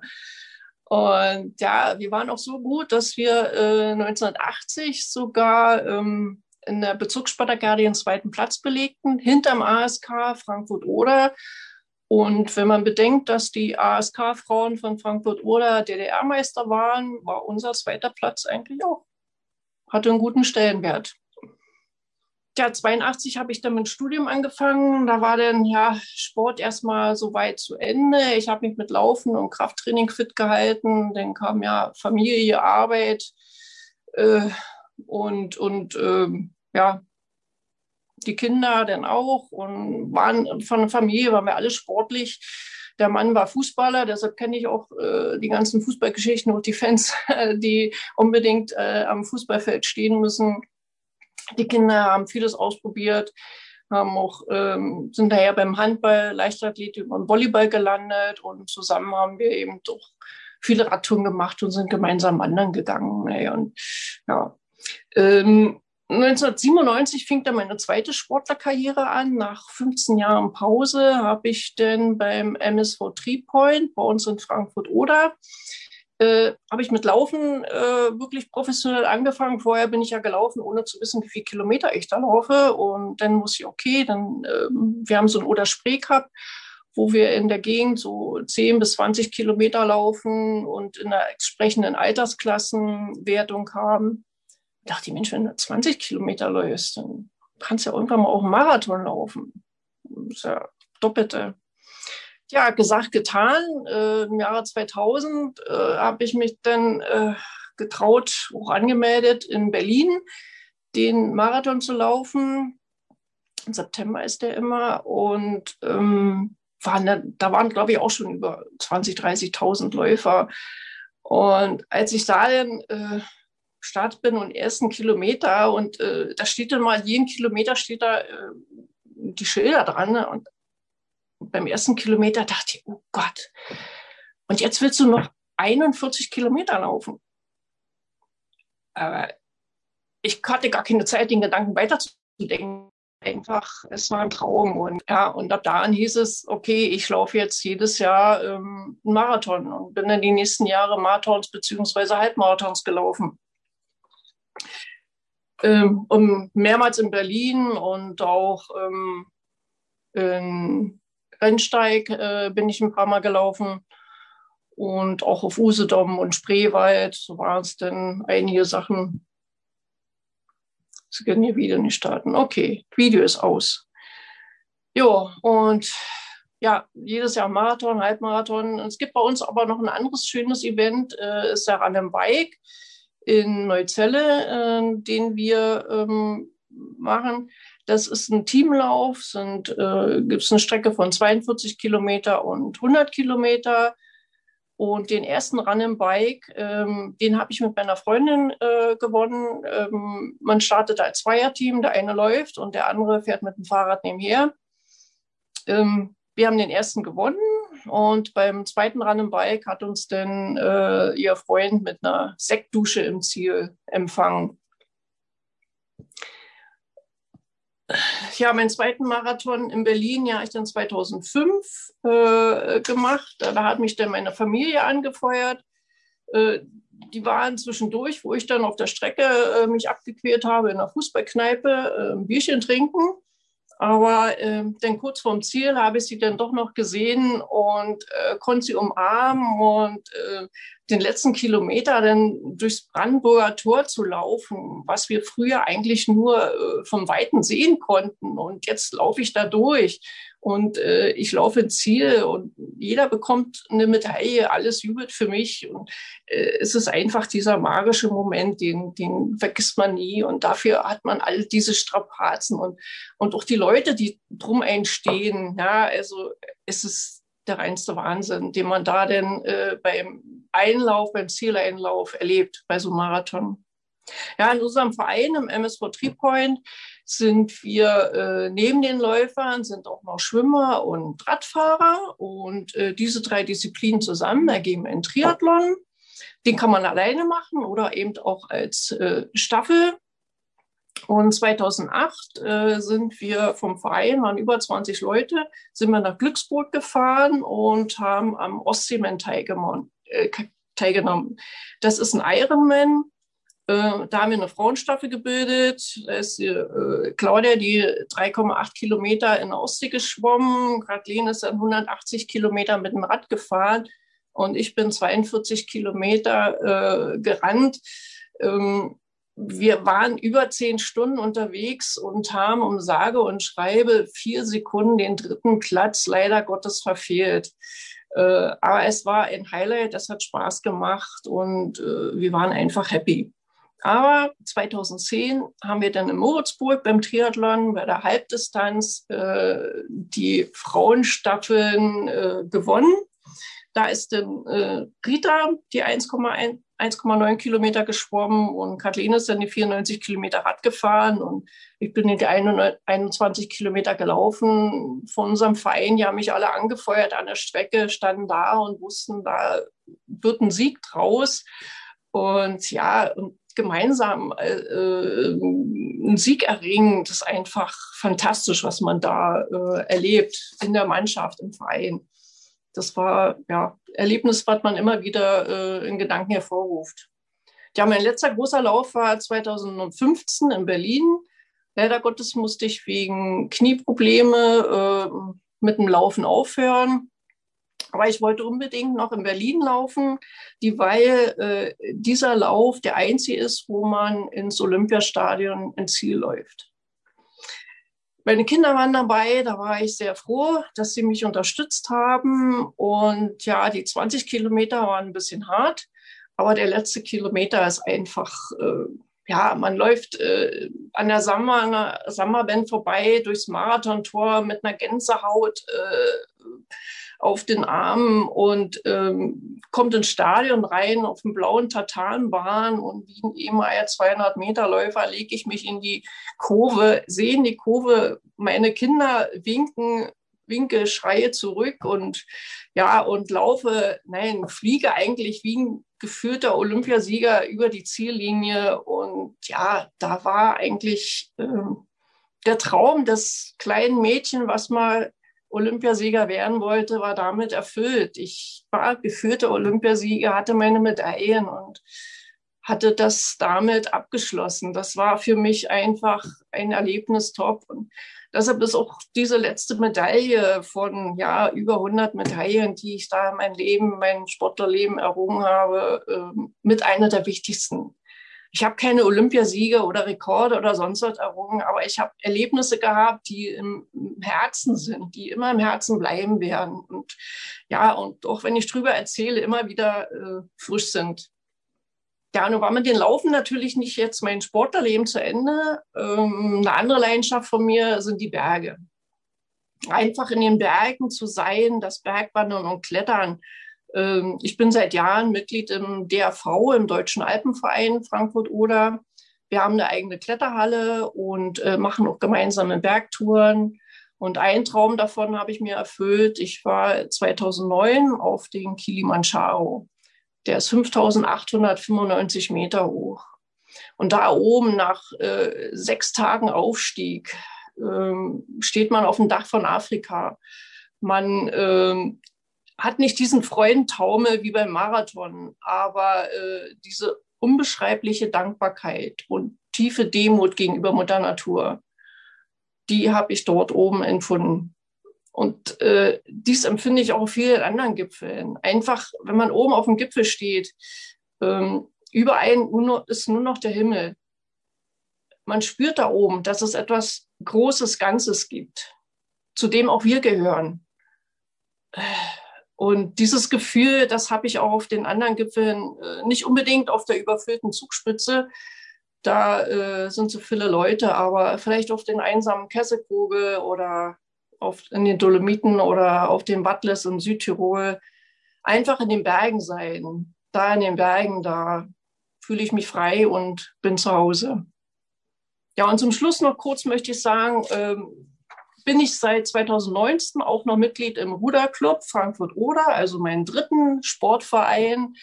Und ja, wir waren auch so gut, dass wir äh, 1980 sogar ähm, in der Bezirksspartakiade den zweiten Platz belegten, hinterm ASK Frankfurt-Oder. Und wenn man bedenkt, dass die ASK-Frauen von Frankfurt-Oder DDR-Meister waren, war unser zweiter Platz eigentlich auch, hatte einen guten Stellenwert ja, 82 habe ich dann mit Studium angefangen. Da war dann ja Sport erstmal so weit zu Ende. Ich habe mich mit Laufen und Krafttraining fit gehalten. Dann kam ja Familie, Arbeit äh, und, und äh, ja, die Kinder dann auch und waren von der Familie waren wir alle sportlich. Der Mann war Fußballer, deshalb kenne ich auch äh, die ganzen Fußballgeschichten und die Fans, die unbedingt äh, am Fußballfeld stehen müssen. Die Kinder haben vieles ausprobiert, haben auch, ähm, sind daher beim Handball, Leichtathletik und Volleyball gelandet und zusammen haben wir eben doch viele Radtouren gemacht und sind gemeinsam wandern gegangen. Und ja, ähm, 1997 fing dann meine zweite Sportlerkarriere an. Nach 15 Jahren Pause habe ich dann beim MSV Treepoint bei uns in Frankfurt-Oder äh, habe ich mit Laufen äh, wirklich professionell angefangen. Vorher bin ich ja gelaufen, ohne zu wissen, wie viele Kilometer ich da laufe. Und dann wusste ich, okay, dann, äh, wir haben so ein Oder-Spree gehabt, wo wir in der Gegend so 10 bis 20 Kilometer laufen und in der entsprechenden Altersklassenwertung haben dachte ich, Mensch, wenn du 20 Kilometer läufst, dann kannst du ja irgendwann mal auch einen Marathon laufen. Das ist ja doppelte. Ja, gesagt, getan. Äh, Im Jahre 2000 äh, habe ich mich dann äh, getraut, auch angemeldet, in Berlin den Marathon zu laufen. Im September ist der immer. Und ähm, waren da, waren, glaube ich, auch schon über 20.000, 30.000 Läufer. Und als ich da dann äh, Start bin und ersten Kilometer und äh, da steht dann mal, jeden Kilometer steht da äh, die Schilder dran. Ne? Und beim ersten Kilometer dachte ich, oh Gott, und jetzt willst du noch 41 Kilometer laufen. Aber ich hatte gar keine Zeit, den Gedanken weiterzudenken. Einfach, es war ein Traum. Und ja, und ab da an hieß es, okay, ich laufe jetzt jedes Jahr ähm, einen Marathon und bin dann die nächsten Jahre Marathons beziehungsweise Halbmarathons gelaufen ähm, um, mehrmals in Berlin und auch ähm, in Rennsteig äh, bin ich ein paar Mal gelaufen und auch auf Usedom und Spreewald. So waren es dann einige Sachen. Sie können hier wieder nicht starten. Okay, Video ist aus. Ja, und ja, jedes Jahr Marathon, Halbmarathon. Es gibt bei uns aber noch ein anderes schönes Event, äh, ist der Run Bike in Neuzelle, äh, den wir ähm, machen. Das ist ein Teamlauf, äh, gibt es eine Strecke von 42 Kilometer und 100 Kilometer. Und den ersten Run im Bike, ähm, den habe ich mit meiner Freundin äh, gewonnen. Ähm, man startet als Zweierteam, der eine läuft und der andere fährt mit dem Fahrrad nebenher. Ähm, wir haben den ersten gewonnen und beim zweiten Run im Bike hat uns dann äh, ihr Freund mit einer Sektdusche im Ziel empfangen. Ja, meinen zweiten Marathon in Berlin, ja, ich dann 2005 äh, gemacht. Da hat mich dann meine Familie angefeuert. Äh, die waren zwischendurch, wo ich dann auf der Strecke äh, mich abgequält habe in der Fußballkneipe, äh, ein Bierchen trinken. Aber äh, dann kurz vorm Ziel habe ich sie dann doch noch gesehen und äh, konnte sie umarmen und äh, den letzten Kilometer dann durchs Brandenburger Tor zu laufen, was wir früher eigentlich nur äh, vom Weiten sehen konnten. Und jetzt laufe ich da durch und äh, ich laufe ins Ziel und jeder bekommt eine Medaille, alles jubelt für mich und äh, es ist einfach dieser magische Moment, den, den vergisst man nie und dafür hat man all diese Strapazen und, und auch die Leute, die drum einstehen, ja, also es ist der reinste Wahnsinn, den man da denn äh, beim Einlauf, beim Zieleinlauf erlebt, bei so einem Marathon. Ja, in unserem Verein im MSV Treepoint sind wir äh, neben den Läufern, sind auch noch Schwimmer und Radfahrer. Und äh, diese drei Disziplinen zusammen ergeben einen Triathlon. Den kann man alleine machen oder eben auch als äh, Staffel. Und 2008 äh, sind wir vom Verein, waren über 20 Leute, sind wir nach Glücksburg gefahren und haben am Ostseeman teilgenommen. Äh. Das ist ein Ironman, da haben wir eine Frauenstaffel gebildet. Da ist die, äh, Claudia, die 3,8 Kilometer in Ostsee geschwommen. Kathleen ist dann 180 Kilometer mit dem Rad gefahren. Und ich bin 42 Kilometer äh, gerannt. Ähm, wir waren über zehn Stunden unterwegs und haben um sage und schreibe vier Sekunden den dritten Platz leider Gottes verfehlt. Äh, aber es war ein Highlight, es hat Spaß gemacht und äh, wir waren einfach happy. Aber 2010 haben wir dann in Moritzburg beim Triathlon bei der Halbdistanz äh, die Frauenstaffeln äh, gewonnen. Da ist dann äh, Rita die 1,9 Kilometer geschwommen und Kathleen ist dann die 94 Kilometer Rad gefahren und ich bin die 21 Kilometer gelaufen. Von unserem Verein, die haben mich alle angefeuert an der Strecke, standen da und wussten, da wird ein Sieg draus. Und ja, und gemeinsam äh, äh, einen Sieg erringen, das ist einfach fantastisch, was man da äh, erlebt in der Mannschaft, im Verein. Das war ja Erlebnis, was man immer wieder äh, in Gedanken hervorruft. Ja, mein letzter großer Lauf war 2015 in Berlin. Leider Gottes musste ich wegen Knieprobleme äh, mit dem Laufen aufhören. Aber ich wollte unbedingt noch in Berlin laufen, die, weil äh, dieser Lauf der einzige ist, wo man ins Olympiastadion ins Ziel läuft. Meine Kinder waren dabei, da war ich sehr froh, dass sie mich unterstützt haben. Und ja, die 20 Kilometer waren ein bisschen hart, aber der letzte Kilometer ist einfach, äh, ja, man läuft äh, an der Sommerband vorbei durchs Marathontor mit einer Gänsehaut. Äh, auf den Armen und ähm, kommt ins Stadion rein auf dem blauen Tatanbahn und wie ein ehemaliger 200 Meter Läufer lege ich mich in die Kurve, sehe in die Kurve, meine Kinder winken, winke, schreie zurück und ja, und laufe, nein, fliege eigentlich wie ein geführter Olympiasieger über die Ziellinie und ja, da war eigentlich ähm, der Traum des kleinen Mädchen, was mal Olympiasieger werden wollte, war damit erfüllt. Ich war geführter Olympiasieger, hatte meine Medaillen und hatte das damit abgeschlossen. Das war für mich einfach ein Erlebnis top. Und deshalb ist auch diese letzte Medaille von ja, über 100 Medaillen, die ich da in meinem Leben, mein Sportlerleben errungen habe, ähm, mit einer der wichtigsten ich habe keine Olympiasiege oder Rekorde oder sonst was errungen, aber ich habe Erlebnisse gehabt, die im, Herzen sind, die immer im Herzen bleiben werden. Und ja, und auch wenn ich drüber erzähle, immer wieder äh, frisch sind. Ja, nun war mit den Laufen natürlich nicht jetzt mein Sportlerleben zu Ende. Ähm, eine andere Leidenschaft von mir sind die Berge. Einfach in den Bergen zu sein, das Bergwandern und Klettern ich bin seit Jahren Mitglied im DRV, im Deutschen Alpenverein Frankfurt-Oder. Wir haben eine eigene Kletterhalle und äh, machen auch gemeinsame Bergtouren. Und einen Traum davon habe ich mir erfüllt. Ich war 2009 auf den Kilimanjaro. Der ist 5895 Meter hoch. Und da oben nach äh, sechs Tagen Aufstieg äh, steht man auf dem Dach von Afrika. Man äh, hat nicht diesen Freudentaumel wie beim Marathon, aber äh, diese unbeschreibliche Dankbarkeit und tiefe Demut gegenüber Mutter Natur, die habe ich dort oben empfunden. Und äh, dies empfinde ich auch auf vielen anderen Gipfeln. Einfach, wenn man oben auf dem Gipfel steht, ähm, überall nur, ist nur noch der Himmel. Man spürt da oben, dass es etwas Großes, Ganzes gibt, zu dem auch wir gehören. Und dieses Gefühl, das habe ich auch auf den anderen Gipfeln, äh, nicht unbedingt auf der überfüllten Zugspitze. Da äh, sind so viele Leute, aber vielleicht auf den einsamen Kesselkogel oder auf, in den Dolomiten oder auf den Wattles in Südtirol. Einfach in den Bergen sein. Da in den Bergen, da fühle ich mich frei und bin zu Hause. Ja, und zum Schluss noch kurz möchte ich sagen, ähm, bin ich seit 2019 auch noch Mitglied im Ruderclub Frankfurt-Oder, also meinen dritten Sportverein.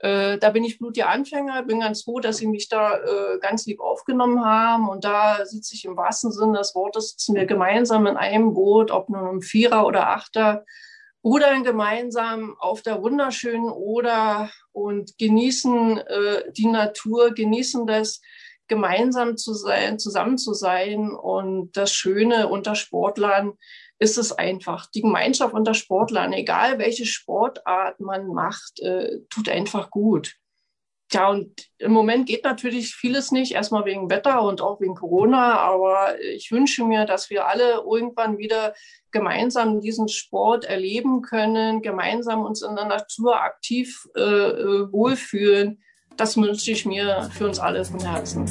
Äh, da bin ich blutiger Anfänger, bin ganz froh, dass Sie mich da äh, ganz lieb aufgenommen haben. Und da sitze ich im wahrsten Sinne des Wortes, sitzen wir gemeinsam in einem Boot, ob nun im Vierer oder Achter, rudern gemeinsam auf der wunderschönen Oder und genießen äh, die Natur, genießen das gemeinsam zu sein, zusammen zu sein. Und das Schöne unter Sportlern ist es einfach. Die Gemeinschaft unter Sportlern, egal welche Sportart man macht, äh, tut einfach gut. Tja, und im Moment geht natürlich vieles nicht, erstmal wegen Wetter und auch wegen Corona, aber ich wünsche mir, dass wir alle irgendwann wieder gemeinsam diesen Sport erleben können, gemeinsam uns in der Natur aktiv äh, äh wohlfühlen das wünsche ich mir für uns alle von Herzen.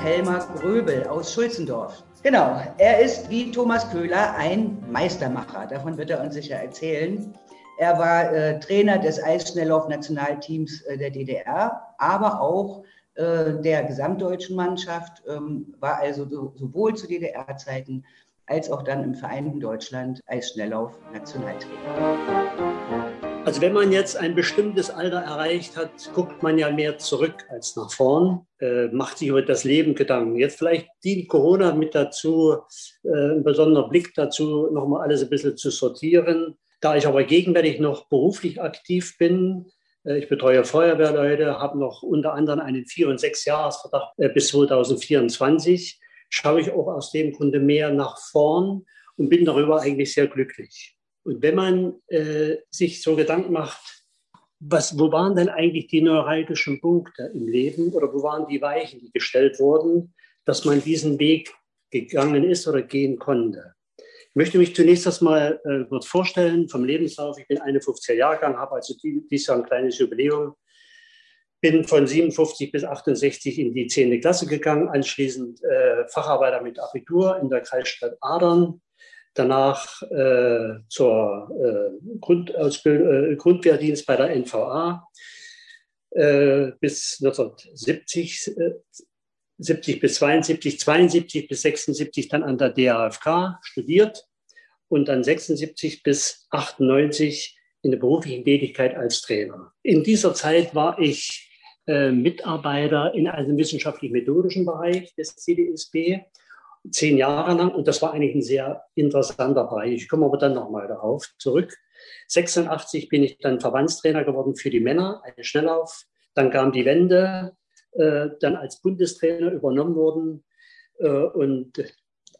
Helmar Gröbel aus Schulzendorf. Genau, er ist wie Thomas Köhler ein Meistermacher. Davon wird er uns sicher erzählen. Er war äh, Trainer des Eisschnelllauf-Nationalteams äh, der DDR, aber auch äh, der gesamtdeutschen Mannschaft, ähm, war also so, sowohl zu DDR-Zeiten als auch dann im Vereinten Deutschland Eisschnelllauf-Nationaltrainer. Also wenn man jetzt ein bestimmtes Alter erreicht hat, guckt man ja mehr zurück als nach vorn, äh, macht sich über das Leben Gedanken. Jetzt vielleicht dient Corona mit dazu, äh, ein besonderer Blick dazu, nochmal alles ein bisschen zu sortieren. Da ich aber gegenwärtig noch beruflich aktiv bin, äh, ich betreue Feuerwehrleute, habe noch unter anderem einen Vier- und Sechs-Jahresverdacht äh, bis 2024, schaue ich auch aus dem Grunde mehr nach vorn und bin darüber eigentlich sehr glücklich. Und wenn man äh, sich so Gedanken macht, was, wo waren denn eigentlich die neuralgischen Punkte im Leben oder wo waren die Weichen, die gestellt wurden, dass man diesen Weg gegangen ist oder gehen konnte? Ich möchte mich zunächst erstmal äh, kurz vorstellen vom Lebenslauf. Ich bin 51er Jahrgang, habe also dieses Jahr ein kleines Jubiläum. Bin von 57 bis 68 in die 10. Klasse gegangen, anschließend äh, Facharbeiter mit Abitur in der Kreisstadt Adern, danach äh, zur äh, Grundausbildung, äh, Grundwehrdienst bei der NVA äh, bis 1970, 70 äh, bis 72, 72 bis 76 dann an der DAFK studiert und dann 76 bis 98 in der beruflichen Tätigkeit als Trainer. In dieser Zeit war ich äh, Mitarbeiter in einem wissenschaftlich-methodischen Bereich des CDSB zehn Jahre lang und das war eigentlich ein sehr interessanter Bereich. Ich komme aber dann nochmal darauf zurück. 86 bin ich dann Verbandstrainer geworden für die Männer, einen Schnelllauf. Dann kam die Wende, äh, dann als Bundestrainer übernommen worden äh, und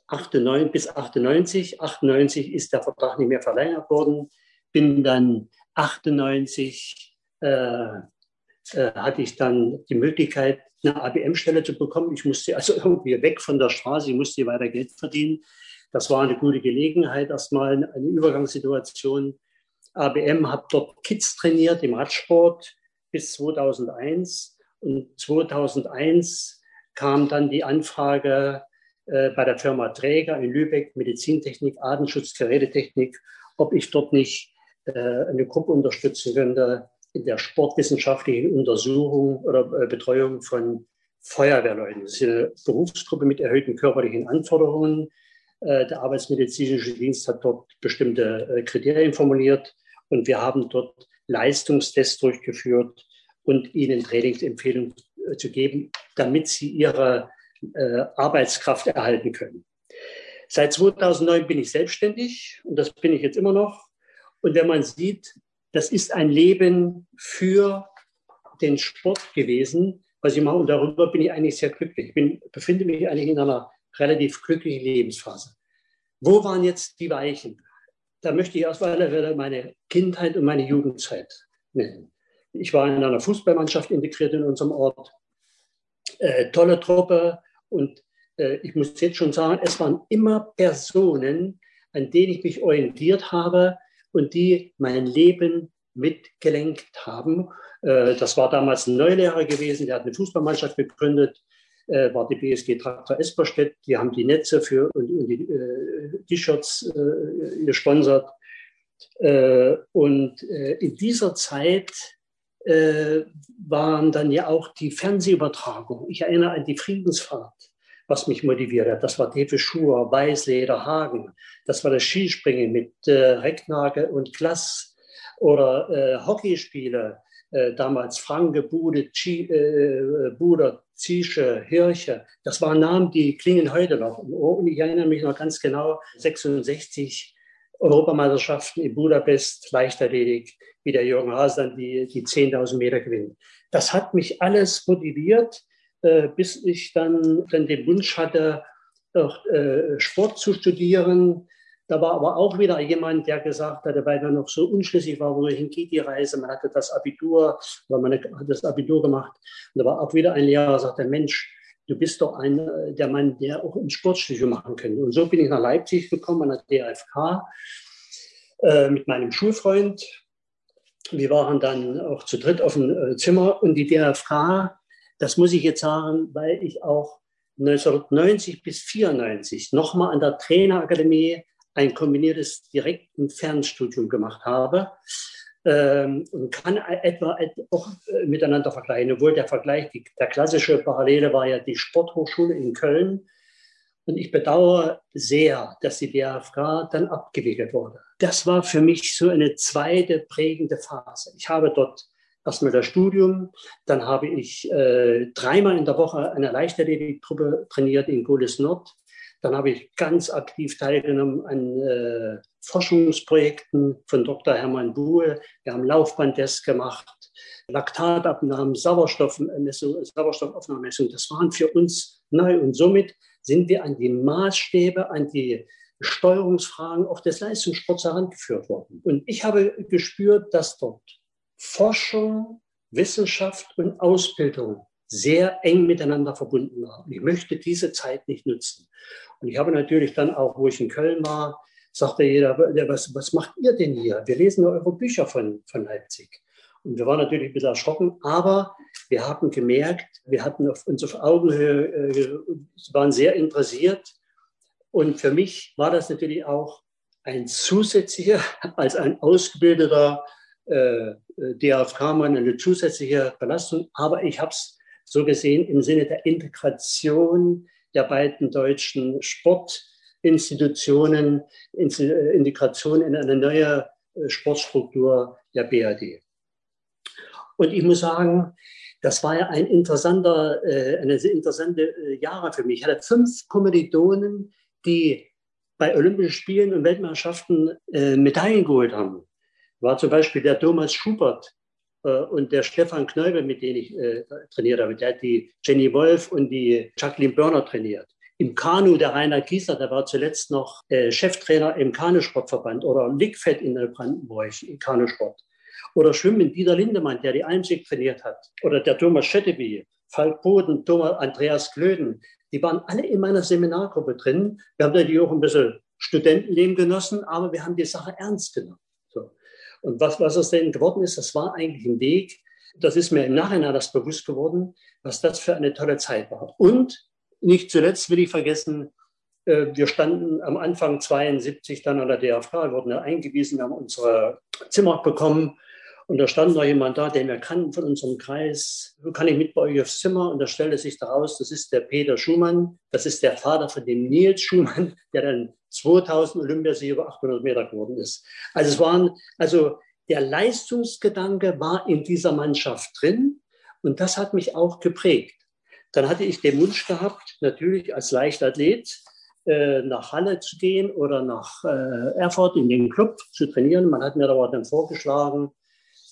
98, bis 98, 98 ist der Vertrag nicht mehr verlängert worden, bin dann 98 äh, äh, hatte ich dann die Möglichkeit, eine ABM-Stelle zu bekommen. Ich musste also irgendwie weg von der Straße, ich musste weiter Geld verdienen. Das war eine gute Gelegenheit, erstmal eine Übergangssituation. ABM hat dort Kids trainiert im Radsport bis 2001. Und 2001 kam dann die Anfrage äh, bei der Firma Träger in Lübeck, Medizintechnik, Artenschutz, Gerätetechnik, ob ich dort nicht äh, eine Gruppe unterstützen könnte, der sportwissenschaftlichen Untersuchung oder äh, Betreuung von Feuerwehrleuten. Das ist eine Berufsgruppe mit erhöhten körperlichen Anforderungen. Äh, der Arbeitsmedizinische Dienst hat dort bestimmte äh, Kriterien formuliert und wir haben dort Leistungstests durchgeführt und ihnen Trainingsempfehlungen zu geben, damit sie ihre Arbeitskraft erhalten können. Seit 2009 bin ich selbstständig und das bin ich jetzt immer noch. Und wenn man sieht, das ist ein Leben für den Sport gewesen, was ich mache. Und darüber bin ich eigentlich sehr glücklich. Ich bin, befinde mich eigentlich in einer relativ glücklichen Lebensphase. Wo waren jetzt die Weichen? Da möchte ich erst mal meine Kindheit und meine Jugendzeit nennen. Ich war in einer Fußballmannschaft integriert in unserem Ort. Äh, tolle Truppe. Und äh, ich muss jetzt schon sagen, es waren immer Personen, an denen ich mich orientiert habe, und die mein Leben mitgelenkt haben. Äh, das war damals ein Neulehrer gewesen, der hat eine Fußballmannschaft gegründet, äh, war die BSG Traktor Esperstedt. Die haben die Netze für und, die äh, T-Shirts gesponsert. Und in dieser Zeit waren dann ja auch die Fernsehübertragungen. Ich erinnere an die Friedensfahrt was mich motiviert hat. Das war Tefe Schur, Weißleder, Hagen. Das war das Skispringen mit äh, Recknagel und Glass oder äh, Hockeyspiele. Äh, damals Franke, Bude, Chi, äh, Buder, Ziesche, Hirche. Das waren Namen, die klingen heute noch. Und ich erinnere mich noch ganz genau, 66 Europameisterschaften in Budapest, Leichtathletik, wie der Jürgen Haas dann die, die 10.000 Meter gewinnt. Das hat mich alles motiviert, äh, bis ich dann, dann den Wunsch hatte, auch, äh, Sport zu studieren. Da war aber auch wieder jemand, der gesagt hatte, weil er noch so unschlüssig war, wohin geht die Reise. Man hatte das Abitur, weil man hat das Abitur gemacht. Und da war auch wieder ein Lehrer, der sagte, Mensch, du bist doch ein, äh, der Mann, der auch ein Sportstudium machen könnte. Und so bin ich nach Leipzig gekommen, an der DFK, äh, mit meinem Schulfreund. wir waren dann auch zu dritt auf dem äh, Zimmer und die DRFK, das muss ich jetzt sagen, weil ich auch 1990 bis 94 nochmal an der Trainerakademie ein kombiniertes Direkt- und Fernstudium gemacht habe ähm, und kann etwa auch äh, miteinander vergleichen, obwohl der Vergleich, die, der klassische Parallele war ja die Sporthochschule in Köln. Und ich bedauere sehr, dass die DFK dann abgewickelt wurde. Das war für mich so eine zweite prägende Phase. Ich habe dort erstmal das Studium, dann habe ich äh, dreimal in der Woche eine Leichtathletik-Truppe trainiert in Goles Nord. Dann habe ich ganz aktiv teilgenommen an äh, Forschungsprojekten von Dr. Hermann Buhe. Wir haben Laufbandtests gemacht, Laktatabnahmen, Sauerstoffmessung, Sauerstoffaufnahmemessung. Das waren für uns neu und somit sind wir an die Maßstäbe, an die Steuerungsfragen auch des Leistungssports herangeführt worden. Und ich habe gespürt, dass dort Forschung, Wissenschaft und Ausbildung sehr eng miteinander verbunden waren. Ich möchte diese Zeit nicht nutzen. Und ich habe natürlich dann auch, wo ich in Köln war, sagte jeder, was, was macht ihr denn hier? Wir lesen eure Bücher von, von Leipzig. Und wir waren natürlich ein bisschen erschrocken, aber wir haben gemerkt, wir hatten auf, uns auf Augenhöhe, äh, waren sehr interessiert. Und für mich war das natürlich auch ein zusätzlicher, als ein ausgebildeter äh, DAFK-Mann, eine zusätzliche Belastung. Aber ich habe es so gesehen im Sinne der Integration der beiden deutschen Sportinstitutionen, Integration in eine neue äh, Sportstruktur der BRD. Und ich muss sagen, das war ja ein interessanter, äh, eine interessante äh, Jahre für mich. Ich hatte fünf Kommilitonen, die bei Olympischen Spielen und Weltmeisterschaften Medaillen geholt haben. War zum Beispiel der Thomas Schubert, äh, und der Stefan Knöbel, mit dem ich äh, trainiert habe, der hat die Jenny Wolf und die Jacqueline Börner trainiert. Im Kanu der Rainer Gieser, der war zuletzt noch äh, Cheftrainer im Kanusportverband oder Lickfett in Brandenburg im Kanusport. Oder Schwimmen Dieter Lindemann, der die Einzig trainiert hat. Oder der Thomas Schetteby, Falk Boden, Thomas, Andreas Klöden. Die waren alle in meiner Seminargruppe drin. Wir haben natürlich auch ein bisschen Studentenleben genossen, aber wir haben die Sache ernst genommen. Und was, was es denn geworden ist, das war eigentlich ein Weg, das ist mir im Nachhinein das bewusst geworden, was das für eine tolle Zeit war. Und nicht zuletzt will ich vergessen, äh, wir standen am Anfang 72 dann an der DFK, wurden ja eingewiesen, haben unsere Zimmer bekommen und da stand noch jemand da, den wir kannten von unserem Kreis. Kann ich mit bei euch aufs Zimmer? Und da stellte sich daraus, das ist der Peter Schumann. Das ist der Vater von dem Nils Schumann, der dann 2000 Olympiasieger über 800 Meter geworden ist. Also es waren, also der Leistungsgedanke war in dieser Mannschaft drin und das hat mich auch geprägt. Dann hatte ich den Wunsch gehabt, natürlich als Leichtathlet äh, nach Halle zu gehen oder nach äh, Erfurt in den Club zu trainieren. Man hat mir aber dann vorgeschlagen,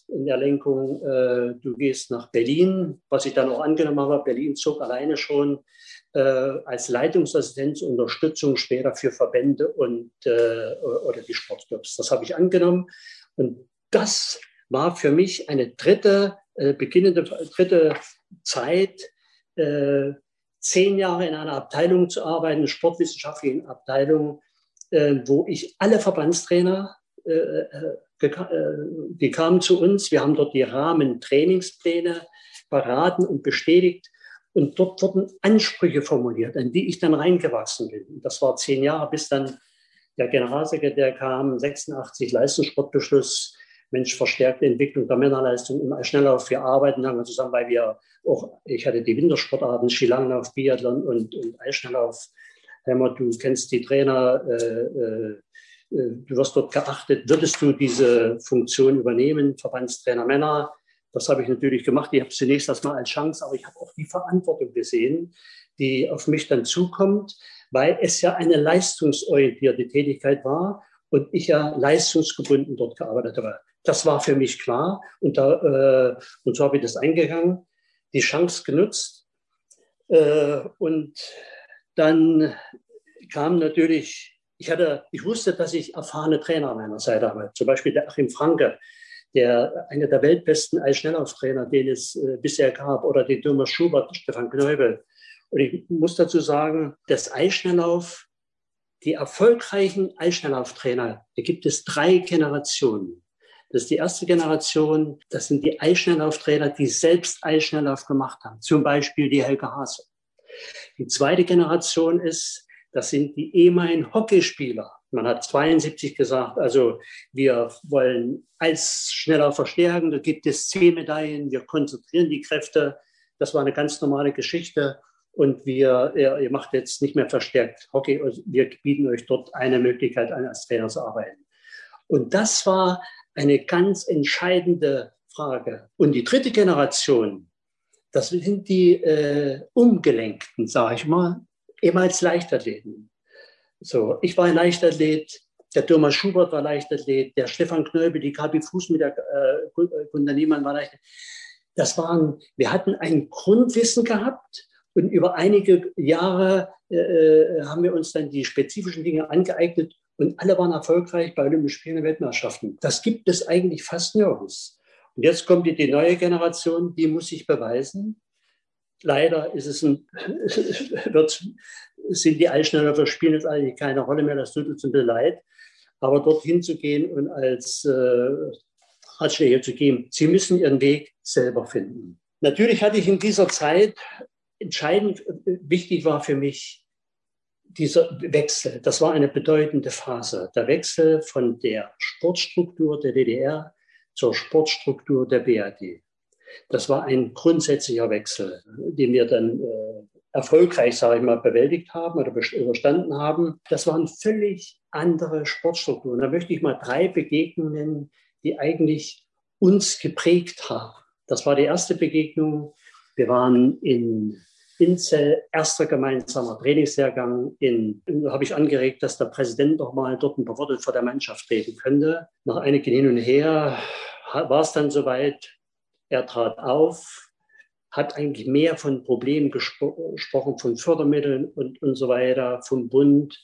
in der Lenkung, äh, du gehst nach Berlin, was ich dann auch angenommen habe. Berlin zog alleine schon äh, als Leitungsassistenz Unterstützung später für Verbände und, äh, oder die Sportclubs. Das habe ich angenommen. Und das war für mich eine dritte, äh, beginnende dritte Zeit, äh, zehn Jahre in einer Abteilung zu arbeiten, sportwissenschaftlichen Abteilung, äh, wo ich alle Verbandstrainer die kamen zu uns. Wir haben dort die Rahmentrainingspläne beraten und bestätigt. Und dort wurden Ansprüche formuliert, an die ich dann reingewachsen bin. Und das war zehn Jahre, bis dann der Generalsekretär kam, 86 Leistungssportbeschluss, Mensch, verstärkte Entwicklung der Männerleistung im Schnelllauf. Wir arbeiten lange zusammen, weil wir auch, ich hatte die Wintersportarten, Skilanglauf, Biathlon und, und Eisschnelllauf. Helmut, du kennst die Trainer, äh, äh, äh, du wirst dort geachtet, würdest du diese Funktion übernehmen, Verbandstrainer Männer? Das habe ich natürlich gemacht. Ich habe es zunächst erstmal als Chance, aber ich habe auch die Verantwortung gesehen, die auf mich dann zukommt, weil es ja eine leistungsorientierte Tätigkeit war und ich ja leistungsgebunden dort gearbeitet habe. Das war für mich klar und, da, äh, und so habe ich das eingegangen, die Chance genutzt äh, und dann kam natürlich ich hatte, ich wusste, dass ich erfahrene Trainer an meiner Seite habe. Zum Beispiel der Achim Franke, der einer der weltbesten Eisschnelllauftrainer, den es äh, bisher gab, oder den Thomas Schubert, Stefan Knöbel. Und ich muss dazu sagen, das Eisschnelllauf, die erfolgreichen Eisschnelllauftrainer, da gibt es drei Generationen. Das ist die erste Generation. Das sind die Eisschnelllauftrainer, die selbst Eisschnelllauf gemacht haben. Zum Beispiel die Helga Hase. Die zweite Generation ist, das sind die ehemaligen Hockeyspieler. Man hat 72 gesagt, also wir wollen Eis schneller verstärken. Da gibt es zehn Medaillen. Wir konzentrieren die Kräfte. Das war eine ganz normale Geschichte. Und wir, ihr, macht jetzt nicht mehr verstärkt Hockey. Wir bieten euch dort eine Möglichkeit an, als Trainer zu arbeiten. Und das war eine ganz entscheidende Frage. Und die dritte Generation, das sind die äh, Umgelenkten, sage ich mal, ehemals Leichtathleten. So, ich war ein Leichtathlet, der Thomas Schubert war Leichtathlet, der Stefan Knöbel, die Kabi Fuß mit der äh, Gunter Niemann war Leichtathlet. Das waren, wir hatten ein Grundwissen gehabt und über einige Jahre äh, äh haben wir uns dann die spezifischen Dinge angeeignet und alle waren erfolgreich bei Olympischen Spielen und Weltmeisterschaften. Das gibt es eigentlich fast nirgends. Und jetzt kommt die, die neue Generation, die muss sich beweisen. Leider ist es ein, wird, sind die Eisschnellläufer spielen jetzt eigentlich keine Rolle mehr. Das tut uns ein bisschen leid. Aber dorthin zu gehen und als äh, Ratschläge zu geben, sie müssen ihren Weg selber finden. Natürlich hatte ich in dieser Zeit entscheidend äh, wichtig war für mich, dieser Wechsel, das war eine bedeutende Phase. Der Wechsel von der Sportstruktur der DDR zur Sportstruktur der BRD. Das war ein grundsätzlicher Wechsel, den wir dann äh, erfolgreich, sage ich mal, bewältigt haben oder überstanden haben. Das waren völlig andere Sportstrukturen. Da möchte ich mal drei Begegnungen, die eigentlich uns geprägt haben. Das war die erste Begegnung. Wir waren in Inzell, erster gemeinsamer Trainingslehrgang. In, habe ich angeregt, dass der Präsident noch mal dort ein paar Worte vor der Mannschaft reden könnte. Nach einigen Hin und Her war es dann soweit. Er trat auf, hat eigentlich mehr von Problemen gespro gesprochen, von Fördermitteln und, und so weiter, vom Bund.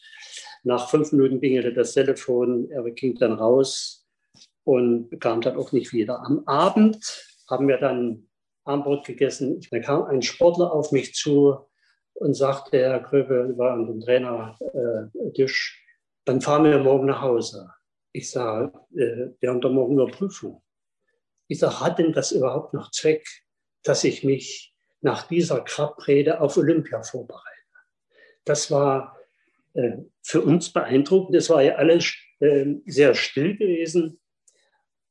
Nach fünf Minuten klingelte das Telefon, er ging dann raus und kam dann auch nicht wieder. Am Abend haben wir dann Armbrot gegessen. Da kam ein Sportler auf mich zu und sagte, Herr Gröbe, war an dem Trainertisch, äh, dann fahren wir morgen nach Hause. Ich sage, äh, wir haben doch morgen eine Prüfung. Ich hat denn das überhaupt noch Zweck, dass ich mich nach dieser Krabbrede auf Olympia vorbereite? Das war äh, für uns beeindruckend. Das war ja alles äh, sehr still gewesen.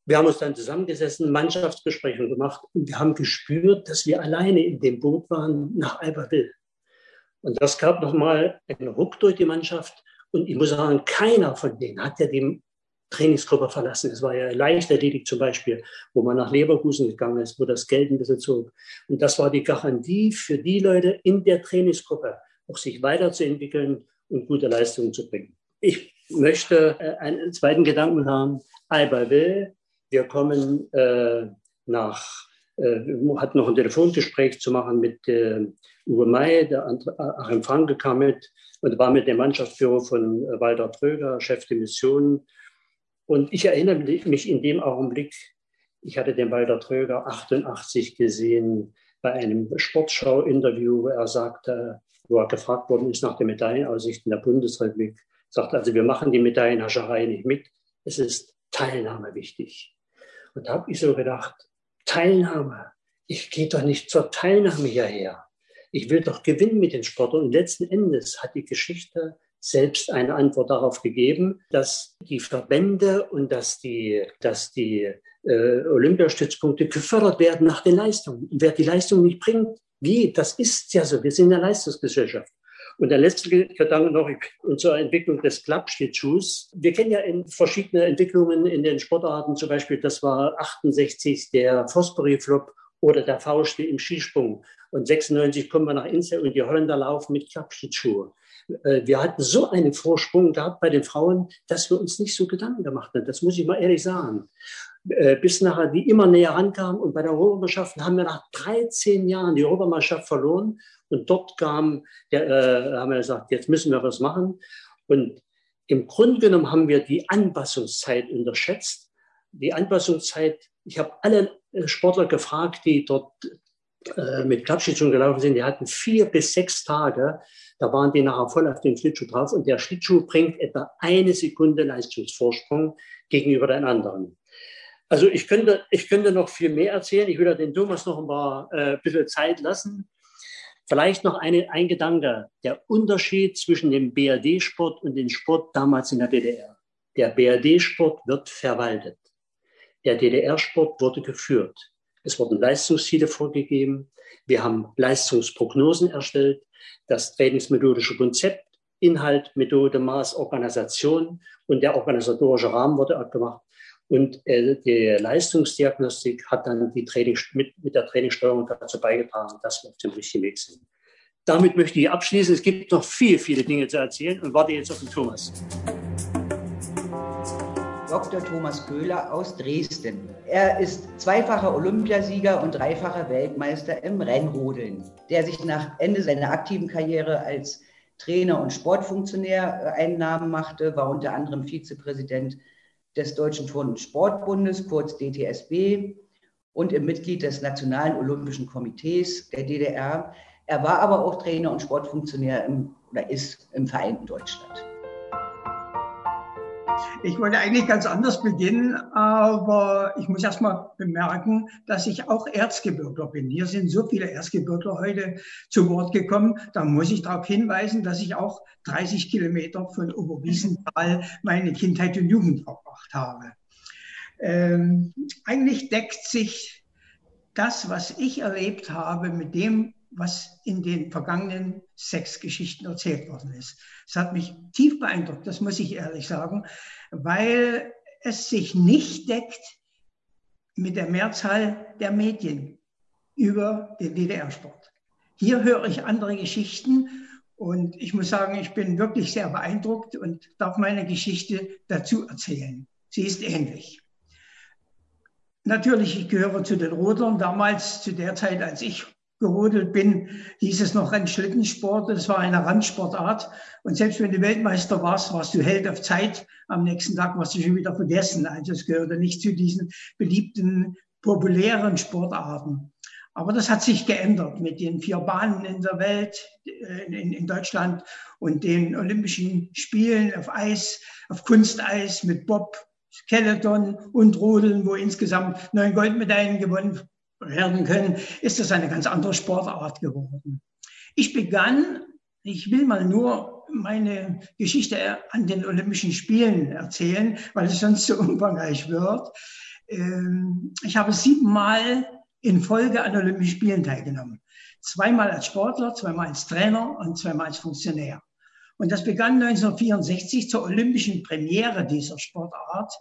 Wir haben uns dann zusammengesessen, Mannschaftsgespräche gemacht und wir haben gespürt, dass wir alleine in dem Boot waren nach Albertville. Und das gab nochmal einen Ruck durch die Mannschaft. Und ich muss sagen, keiner von denen hat ja die Trainingsgruppe verlassen. Es war ja Leichtathletik zum Beispiel, wo man nach Leverkusen gegangen ist, wo das Geld ein bisschen zog. Und das war die Garantie für die Leute in der Trainingsgruppe, auch sich weiterzuentwickeln und gute Leistungen zu bringen. Ich möchte äh, einen zweiten Gedanken haben. Albertville wir kommen äh, nach, äh, hatten noch ein Telefongespräch zu machen mit äh, Uwe May, der Achim Franke kam mit und war mit dem Mannschaftsführer von äh, Walter Tröger, Chef der Mission. Und ich erinnere mich in dem Augenblick, ich hatte den Walter Tröger 88 gesehen bei einem Sportschau-Interview, wo er sagte, wo er gefragt worden ist nach den Medaillenaussichten der Bundesrepublik, sagte also, wir machen die Medaillenhascherei nicht mit. Es ist Teilnahme wichtig. Und da habe ich so gedacht, Teilnahme. Ich gehe doch nicht zur Teilnahme hierher. Ich will doch gewinnen mit den Sportlern. Und letzten Endes hat die Geschichte selbst eine Antwort darauf gegeben, dass die Verbände und dass die, dass die äh, Olympiastützpunkte gefördert werden nach den Leistungen. Und wer die Leistung nicht bringt, wie? Das ist ja so. Wir sind eine Leistungsgesellschaft. Und der letzte Gedanke noch und zur Entwicklung des Klappschlittschuhs. Wir kennen ja in verschiedene Entwicklungen in den Sportarten, zum Beispiel, das war 68 der Fosbury-Flop oder der Faustspiel im Skisprung. Und 96 kommen wir nach Insel und die Holländer laufen mit Klappschlittschuhe. Äh, wir hatten so einen Vorsprung gehabt bei den Frauen, dass wir uns nicht so Gedanken gemacht haben. Das muss ich mal ehrlich sagen. Äh, bis nachher die immer näher rankamen. Und bei der Europameisterschaft haben wir nach 13 Jahren die Europameisterschaft verloren. Und dort kam, der, äh, haben wir gesagt, jetzt müssen wir was machen. Und im Grunde genommen haben wir die Anpassungszeit unterschätzt. Die Anpassungszeit, ich habe alle äh, Sportler gefragt, die dort äh, mit Klappschlittschuhen gelaufen sind, die hatten vier bis sechs Tage, da waren die nachher voll auf den Schlittschuh drauf und der Schlittschuh bringt etwa eine Sekunde Leistungsvorsprung gegenüber den anderen. Also ich könnte, ich könnte noch viel mehr erzählen. Ich würde den Thomas noch ein paar äh, bisschen Zeit lassen. Vielleicht noch eine, ein Gedanke. Der Unterschied zwischen dem BRD-Sport und dem Sport damals in der DDR. Der BRD-Sport wird verwaltet. Der DDR-Sport wurde geführt. Es wurden Leistungsziele vorgegeben. Wir haben Leistungsprognosen erstellt. Das trainingsmethodische Konzept, Inhalt, Methode, Maß, Organisation und der organisatorische Rahmen wurde abgemacht. Und äh, die Leistungsdiagnostik hat dann die Training, mit, mit der Trainingssteuerung dazu beigetragen, dass wir auf dem richtigen Weg sind. Damit möchte ich abschließen. Es gibt noch viel, viele Dinge zu erzählen und warte jetzt auf den Thomas. Dr. Thomas Köhler aus Dresden. Er ist zweifacher Olympiasieger und dreifacher Weltmeister im Rennrodeln, der sich nach Ende seiner aktiven Karriere als Trainer und Sportfunktionär äh, einen Namen machte, war unter anderem Vizepräsident des Deutschen Turn- und Sportbundes, kurz DTSB, und im Mitglied des Nationalen Olympischen Komitees der DDR. Er war aber auch Trainer und Sportfunktionär im, oder ist im Vereinten Deutschland. Ich wollte eigentlich ganz anders beginnen, aber ich muss erst mal bemerken, dass ich auch Erzgebirgler bin. Hier sind so viele Erzgebirgler heute zu Wort gekommen. Da muss ich darauf hinweisen, dass ich auch 30 Kilometer von Oberwiesenthal meine Kindheit und Jugend verbracht habe. Ähm, eigentlich deckt sich das, was ich erlebt habe, mit dem, was in den vergangenen sechs Geschichten erzählt worden ist. Es hat mich tief beeindruckt, das muss ich ehrlich sagen, weil es sich nicht deckt mit der Mehrzahl der Medien über den DDR-Sport. Hier höre ich andere Geschichten und ich muss sagen, ich bin wirklich sehr beeindruckt und darf meine Geschichte dazu erzählen. Sie ist ähnlich. Natürlich, ich gehöre zu den Rodern. Damals, zu der Zeit, als ich gerodelt bin, hieß es noch Rennschlittensport. Das war eine Randsportart. Und selbst wenn du Weltmeister warst, warst du Held auf Zeit. Am nächsten Tag warst du schon wieder vergessen. Also es gehörte nicht zu diesen beliebten, populären Sportarten. Aber das hat sich geändert mit den vier Bahnen in der Welt, äh, in, in, Deutschland und den Olympischen Spielen auf Eis, auf Kunsteis mit Bob, Skeleton und Rodeln, wo insgesamt neun Goldmedaillen gewonnen werden können, ist das eine ganz andere Sportart geworden. Ich begann, ich will mal nur meine Geschichte an den Olympischen Spielen erzählen, weil es sonst so umfangreich wird. Ähm, ich habe siebenmal in Folge an Olympischen Spielen teilgenommen. Zweimal als Sportler, zweimal als Trainer und zweimal als Funktionär. Und das begann 1964 zur olympischen Premiere dieser Sportart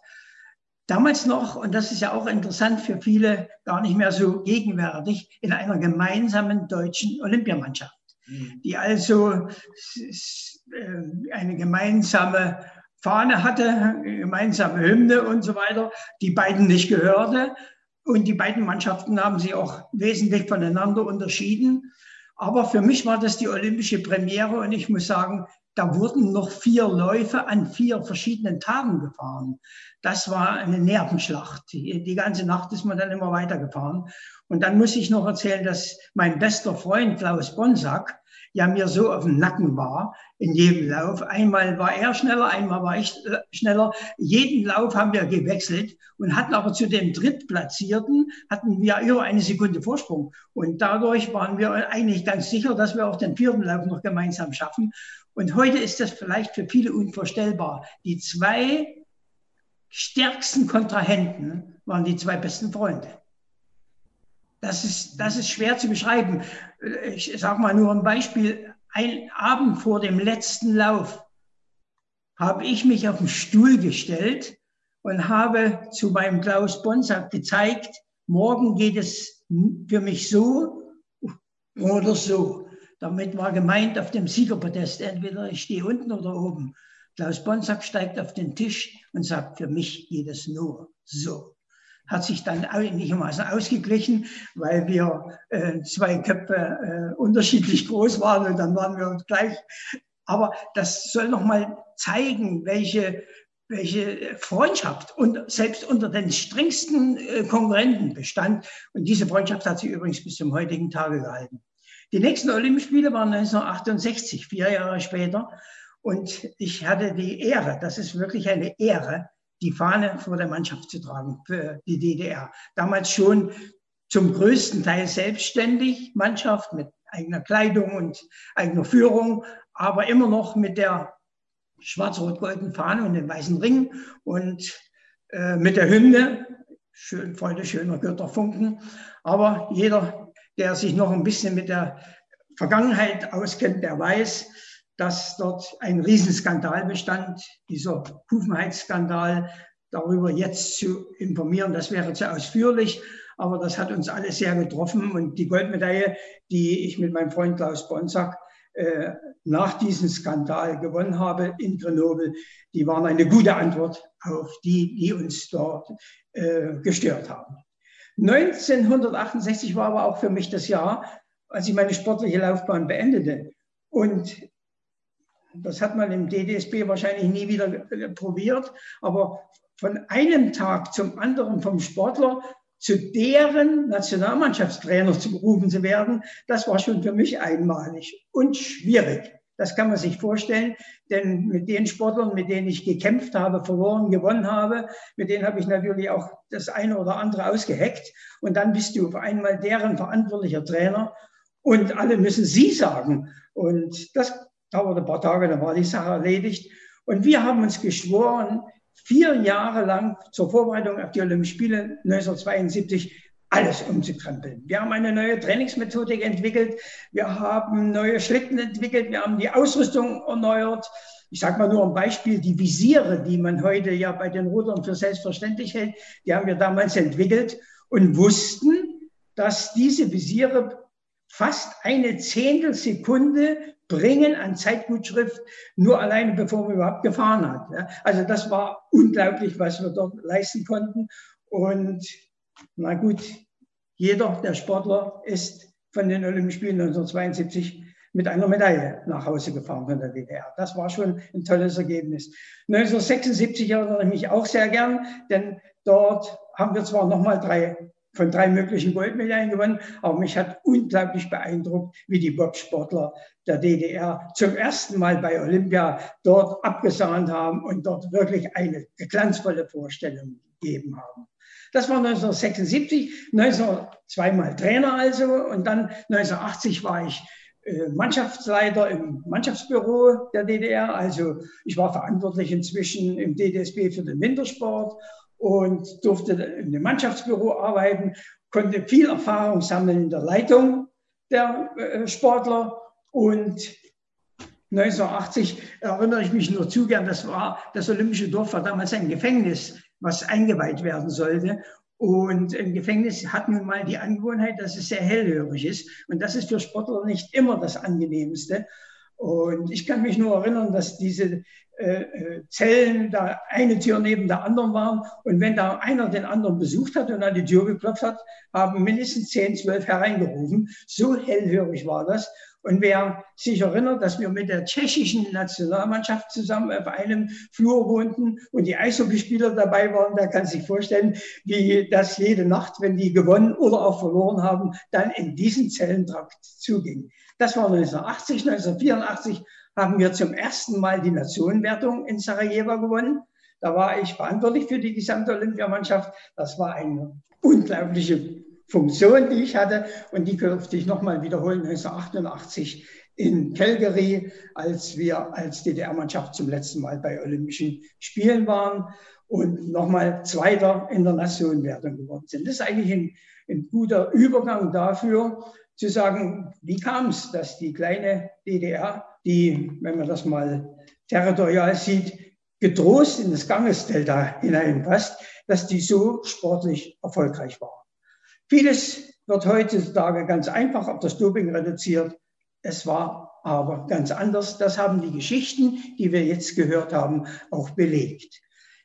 damals noch, und das ist ja auch interessant für viele, gar nicht mehr so gegenwärtig, in einer gemeinsamen deutschen Olympiamannschaft, mhm. die also äh, eine gemeinsame Fahne hatte, eine gemeinsame Hymne und so weiter, die beiden nicht gehörte. Und die beiden Mannschaften haben sich auch wesentlich voneinander unterschieden. Aber für mich war das die olympische Premiere und ich muss sagen, da wurden noch vier Läufe an vier verschiedenen Tagen gefahren. Das war eine Nervenschlacht. Die, die, ganze Nacht ist man dann immer weitergefahren. Und dann muss ich noch erzählen, dass mein bester Freund Klaus Bonsack ja mir so auf dem Nacken war in jedem Lauf. Einmal war er schneller, einmal war ich äh, schneller. Jeden Lauf haben wir gewechselt und hatten aber zu dem Drittplatzierten hatten wir über eine Sekunde Vorsprung. Und dadurch waren wir eigentlich ganz sicher, dass wir auch den vierten Lauf noch gemeinsam schaffen. Und heute ist das vielleicht für viele unvorstellbar. Die zwei stärksten Kontrahenten waren die zwei besten Freunde. Das ist, das ist schwer zu beschreiben. Ich sage mal nur ein Beispiel. Ein Abend vor dem letzten Lauf habe ich mich auf den Stuhl gestellt und habe zu meinem Klaus Bonsack gezeigt, morgen geht es für mich so oder so. Damit war gemeint auf dem Siegerpodest, entweder ich stehe unten oder oben. Klaus Bonsack steigt auf den Tisch und sagt, für mich geht es nur so. Hat sich dann einigermaßen ausgeglichen, weil wir äh, zwei Köpfe äh, unterschiedlich groß waren und dann waren wir uns gleich. Aber das soll nochmal zeigen, welche, welche Freundschaft und selbst unter den strengsten äh, Konkurrenten bestand. Und diese Freundschaft hat sich übrigens bis zum heutigen Tage gehalten. Die nächsten Olympischen Spiele waren 1968, vier Jahre später. Und ich hatte die Ehre, das ist wirklich eine Ehre, die Fahne vor der Mannschaft zu tragen für die DDR. Damals schon zum größten Teil selbstständig, Mannschaft mit eigener Kleidung und eigener Führung, aber immer noch mit der schwarz-rot-goldenen Fahne und dem weißen Ring und äh, mit der Hymne. Schön, Freude schöner Götterfunken. Aber jeder, der sich noch ein bisschen mit der Vergangenheit auskennt, der weiß, dass dort ein Riesenskandal bestand, dieser Kufenheitsskandal. Darüber jetzt zu informieren, das wäre zu ausführlich, aber das hat uns alle sehr getroffen. Und die Goldmedaille, die ich mit meinem Freund Klaus Bonsack äh, nach diesem Skandal gewonnen habe in Grenoble, die waren eine gute Antwort auf die, die uns dort äh, gestört haben. 1968 war aber auch für mich das Jahr, als ich meine sportliche Laufbahn beendete. Und das hat man im DDSB wahrscheinlich nie wieder probiert, aber von einem Tag zum anderen vom Sportler zu deren Nationalmannschaftstrainer zu berufen zu werden, das war schon für mich einmalig und schwierig. Das kann man sich vorstellen, denn mit den Sportlern, mit denen ich gekämpft habe, verloren, gewonnen habe, mit denen habe ich natürlich auch das eine oder andere ausgeheckt. Und dann bist du auf einmal deren verantwortlicher Trainer und alle müssen Sie sagen. Und das dauerte ein paar Tage, dann war die Sache erledigt. Und wir haben uns geschworen, vier Jahre lang zur Vorbereitung auf die Olympischen Spiele 1972 alles umzukrempeln. Wir haben eine neue Trainingsmethodik entwickelt, wir haben neue Schlitten entwickelt, wir haben die Ausrüstung erneuert. Ich sage mal nur ein Beispiel, die Visiere, die man heute ja bei den Rudern für selbstverständlich hält, die haben wir damals entwickelt und wussten, dass diese Visiere fast eine Zehntelsekunde bringen an Zeitgutschrift, nur alleine bevor man überhaupt gefahren hat. Also das war unglaublich, was wir dort leisten konnten. Und na gut, jeder der Sportler ist von den Olympischen Spielen 1972 mit einer Medaille nach Hause gefahren von der DDR. Das war schon ein tolles Ergebnis. 1976 erinnere ich mich auch sehr gern, denn dort haben wir zwar nochmal drei von drei möglichen Goldmedaillen gewonnen. Aber mich hat unglaublich beeindruckt, wie die Bobsportler der DDR zum ersten Mal bei Olympia dort abgesahnt haben und dort wirklich eine glanzvolle Vorstellung gegeben haben. Das war 1976, 19, zweimal Trainer also und dann 1980 war ich äh, Mannschaftsleiter im Mannschaftsbüro der DDR. Also ich war verantwortlich inzwischen im DDSB für den Wintersport und durfte in dem Mannschaftsbüro arbeiten, konnte viel Erfahrung sammeln in der Leitung der äh, Sportler und 1980 erinnere ich mich nur zu gern, das war das Olympische Dorf war damals ein Gefängnis, was eingeweiht werden sollte. Und im Gefängnis hat nun mal die Angewohnheit, dass es sehr hellhörig ist. Und das ist für Sportler nicht immer das Angenehmste. Und ich kann mich nur erinnern, dass diese äh, äh, Zellen da eine Tür neben der anderen waren. Und wenn da einer den anderen besucht hat und an die Tür geklopft hat, haben mindestens zehn, zwölf hereingerufen. So hellhörig war das. Und wer sich erinnert, dass wir mit der tschechischen Nationalmannschaft zusammen auf einem Flur wohnten und die Eishockeyspieler dabei waren, der kann sich vorstellen, wie das jede Nacht, wenn die gewonnen oder auch verloren haben, dann in diesen Zellentrakt zuging. Das war 1980, 1984 haben wir zum ersten Mal die Nationenwertung in Sarajevo gewonnen. Da war ich verantwortlich für die gesamte Olympiamannschaft. Das war eine unglaubliche Funktion, die ich hatte. Und die durfte ich nochmal wiederholen 1988 in Calgary, als wir als DDR-Mannschaft zum letzten Mal bei Olympischen Spielen waren und nochmal Zweiter in der Nationenwertung geworden sind. Das ist eigentlich ein, ein guter Übergang dafür, zu sagen, wie kam es, dass die kleine DDR, die, wenn man das mal territorial sieht, getrost in das Gangesdelta hineinpasst, dass die so sportlich erfolgreich war. Vieles wird heutzutage ganz einfach auf das Doping reduziert. Es war aber ganz anders. Das haben die Geschichten, die wir jetzt gehört haben, auch belegt.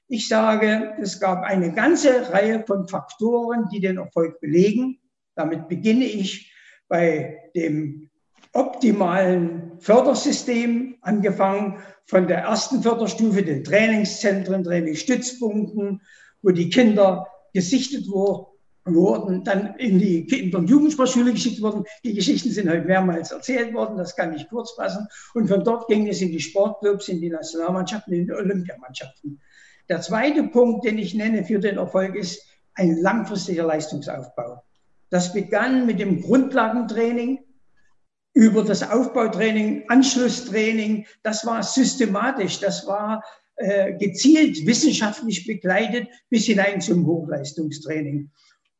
Ich sage, es gab eine ganze Reihe von Faktoren, die den Erfolg belegen. Damit beginne ich bei dem optimalen Fördersystem, angefangen von der ersten Förderstufe, den Trainingszentren, Trainingsstützpunkten, wo die Kinder gesichtet wurden, dann in die Kinder- und Jugendsportschule geschickt wurden. Die Geschichten sind heute mehrmals erzählt worden, das kann ich kurz fassen. Und von dort ging es in die Sportclubs, in die Nationalmannschaften, in die Olympiamannschaften. Der zweite Punkt, den ich nenne für den Erfolg, ist ein langfristiger Leistungsaufbau. Das begann mit dem Grundlagentraining, über das Aufbautraining, Anschlusstraining. Das war systematisch, das war äh, gezielt wissenschaftlich begleitet bis hinein zum Hochleistungstraining.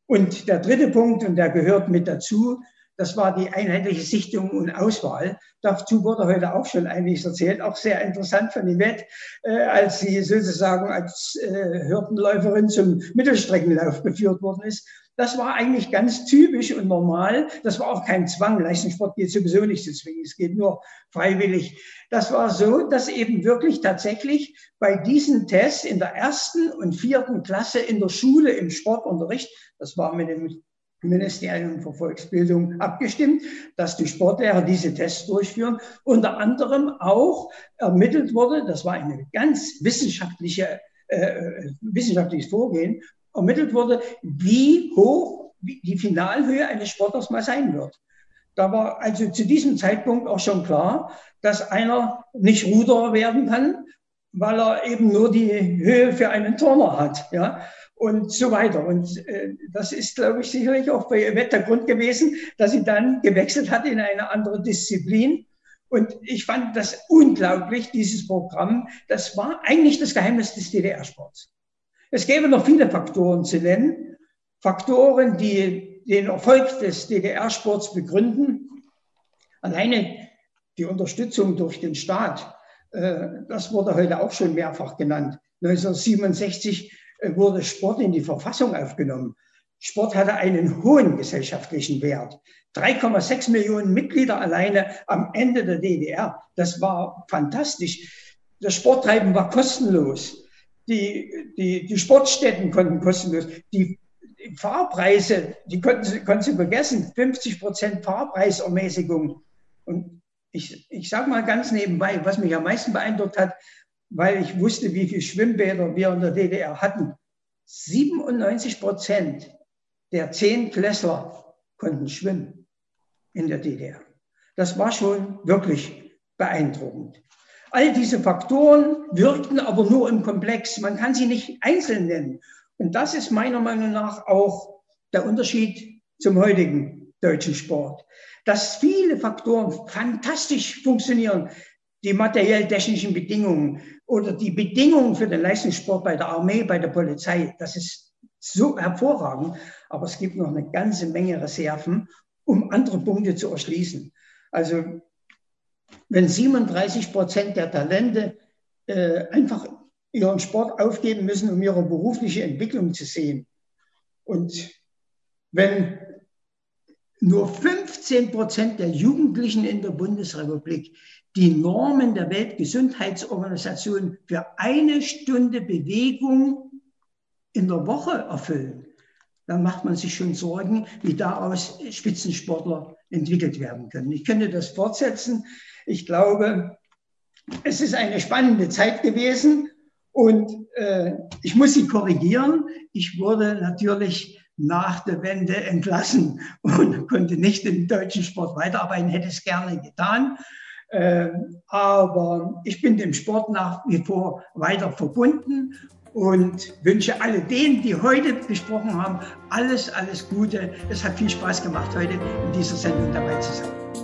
Und der dritte Punkt, und der gehört mit dazu, das war die einheitliche Sichtung und Auswahl. Dazu wurde heute auch schon einiges erzählt, auch sehr interessant von Yvette, äh, als sie sozusagen als äh, Hürdenläuferin zum Mittelstreckenlauf geführt worden ist. Das war eigentlich ganz typisch und normal. Das war auch kein Zwang. Leistungssport geht sowieso nicht zu zwingen. Es geht nur freiwillig. Das war so, dass eben wirklich tatsächlich bei diesen Tests in der ersten und vierten Klasse in der Schule im Sportunterricht, das war mit dem Ministerium für Volksbildung abgestimmt, dass die Sportlehrer diese Tests durchführen. Unter anderem auch ermittelt wurde, das war ein ganz wissenschaftliche, äh, wissenschaftliches Vorgehen, ermittelt wurde, wie hoch die Finalhöhe eines Sportlers mal sein wird. Da war also zu diesem Zeitpunkt auch schon klar, dass einer nicht Ruderer werden kann, weil er eben nur die Höhe für einen Turner hat. Ja? und so weiter. Und äh, das ist, glaube ich, sicherlich auch bei ihr der Grund gewesen, dass sie dann gewechselt hat in eine andere Disziplin. Und ich fand das unglaublich, dieses Programm. Das war eigentlich das Geheimnis des DDR-Sports. Es gäbe noch viele Faktoren zu nennen. Faktoren, die den Erfolg des DDR-Sports begründen. Alleine die Unterstützung durch den Staat, äh, das wurde heute auch schon mehrfach genannt. 1967 wurde Sport in die Verfassung aufgenommen. Sport hatte einen hohen gesellschaftlichen Wert. 3,6 Millionen Mitglieder alleine am Ende der DDR. Das war fantastisch. Das Sporttreiben war kostenlos. Die, die, die Sportstätten konnten kostenlos. Die Fahrpreise, die konnten Sie, konnten Sie vergessen. 50 Prozent Fahrpreisermäßigung. Und ich, ich sage mal ganz nebenbei, was mich am meisten beeindruckt hat, weil ich wusste, wie viele Schwimmbäder wir in der DDR hatten. 97 Prozent der Zehntklässler konnten schwimmen in der DDR. Das war schon wirklich beeindruckend. All diese Faktoren wirkten aber nur im Komplex. Man kann sie nicht einzeln nennen. Und das ist meiner Meinung nach auch der Unterschied zum heutigen deutschen Sport. Dass viele Faktoren fantastisch funktionieren, die materiell-technischen Bedingungen oder die Bedingungen für den Leistungssport bei der Armee, bei der Polizei, das ist so hervorragend. Aber es gibt noch eine ganze Menge Reserven, um andere Punkte zu erschließen. Also wenn 37 Prozent der Talente äh, einfach ihren Sport aufgeben müssen, um ihre berufliche Entwicklung zu sehen. Und wenn nur 15 Prozent der Jugendlichen in der Bundesrepublik die Normen der Weltgesundheitsorganisation für eine Stunde Bewegung in der Woche erfüllen, dann macht man sich schon Sorgen, wie daraus Spitzensportler entwickelt werden können. Ich könnte das fortsetzen. Ich glaube, es ist eine spannende Zeit gewesen und äh, ich muss Sie korrigieren. Ich wurde natürlich nach der Wende entlassen und konnte nicht im deutschen Sport weiterarbeiten, hätte es gerne getan. Ähm, aber ich bin dem Sport nach wie vor weiter verbunden und wünsche alle denen, die heute gesprochen haben, alles, alles Gute. Es hat viel Spaß gemacht, heute in dieser Sendung dabei zu sein.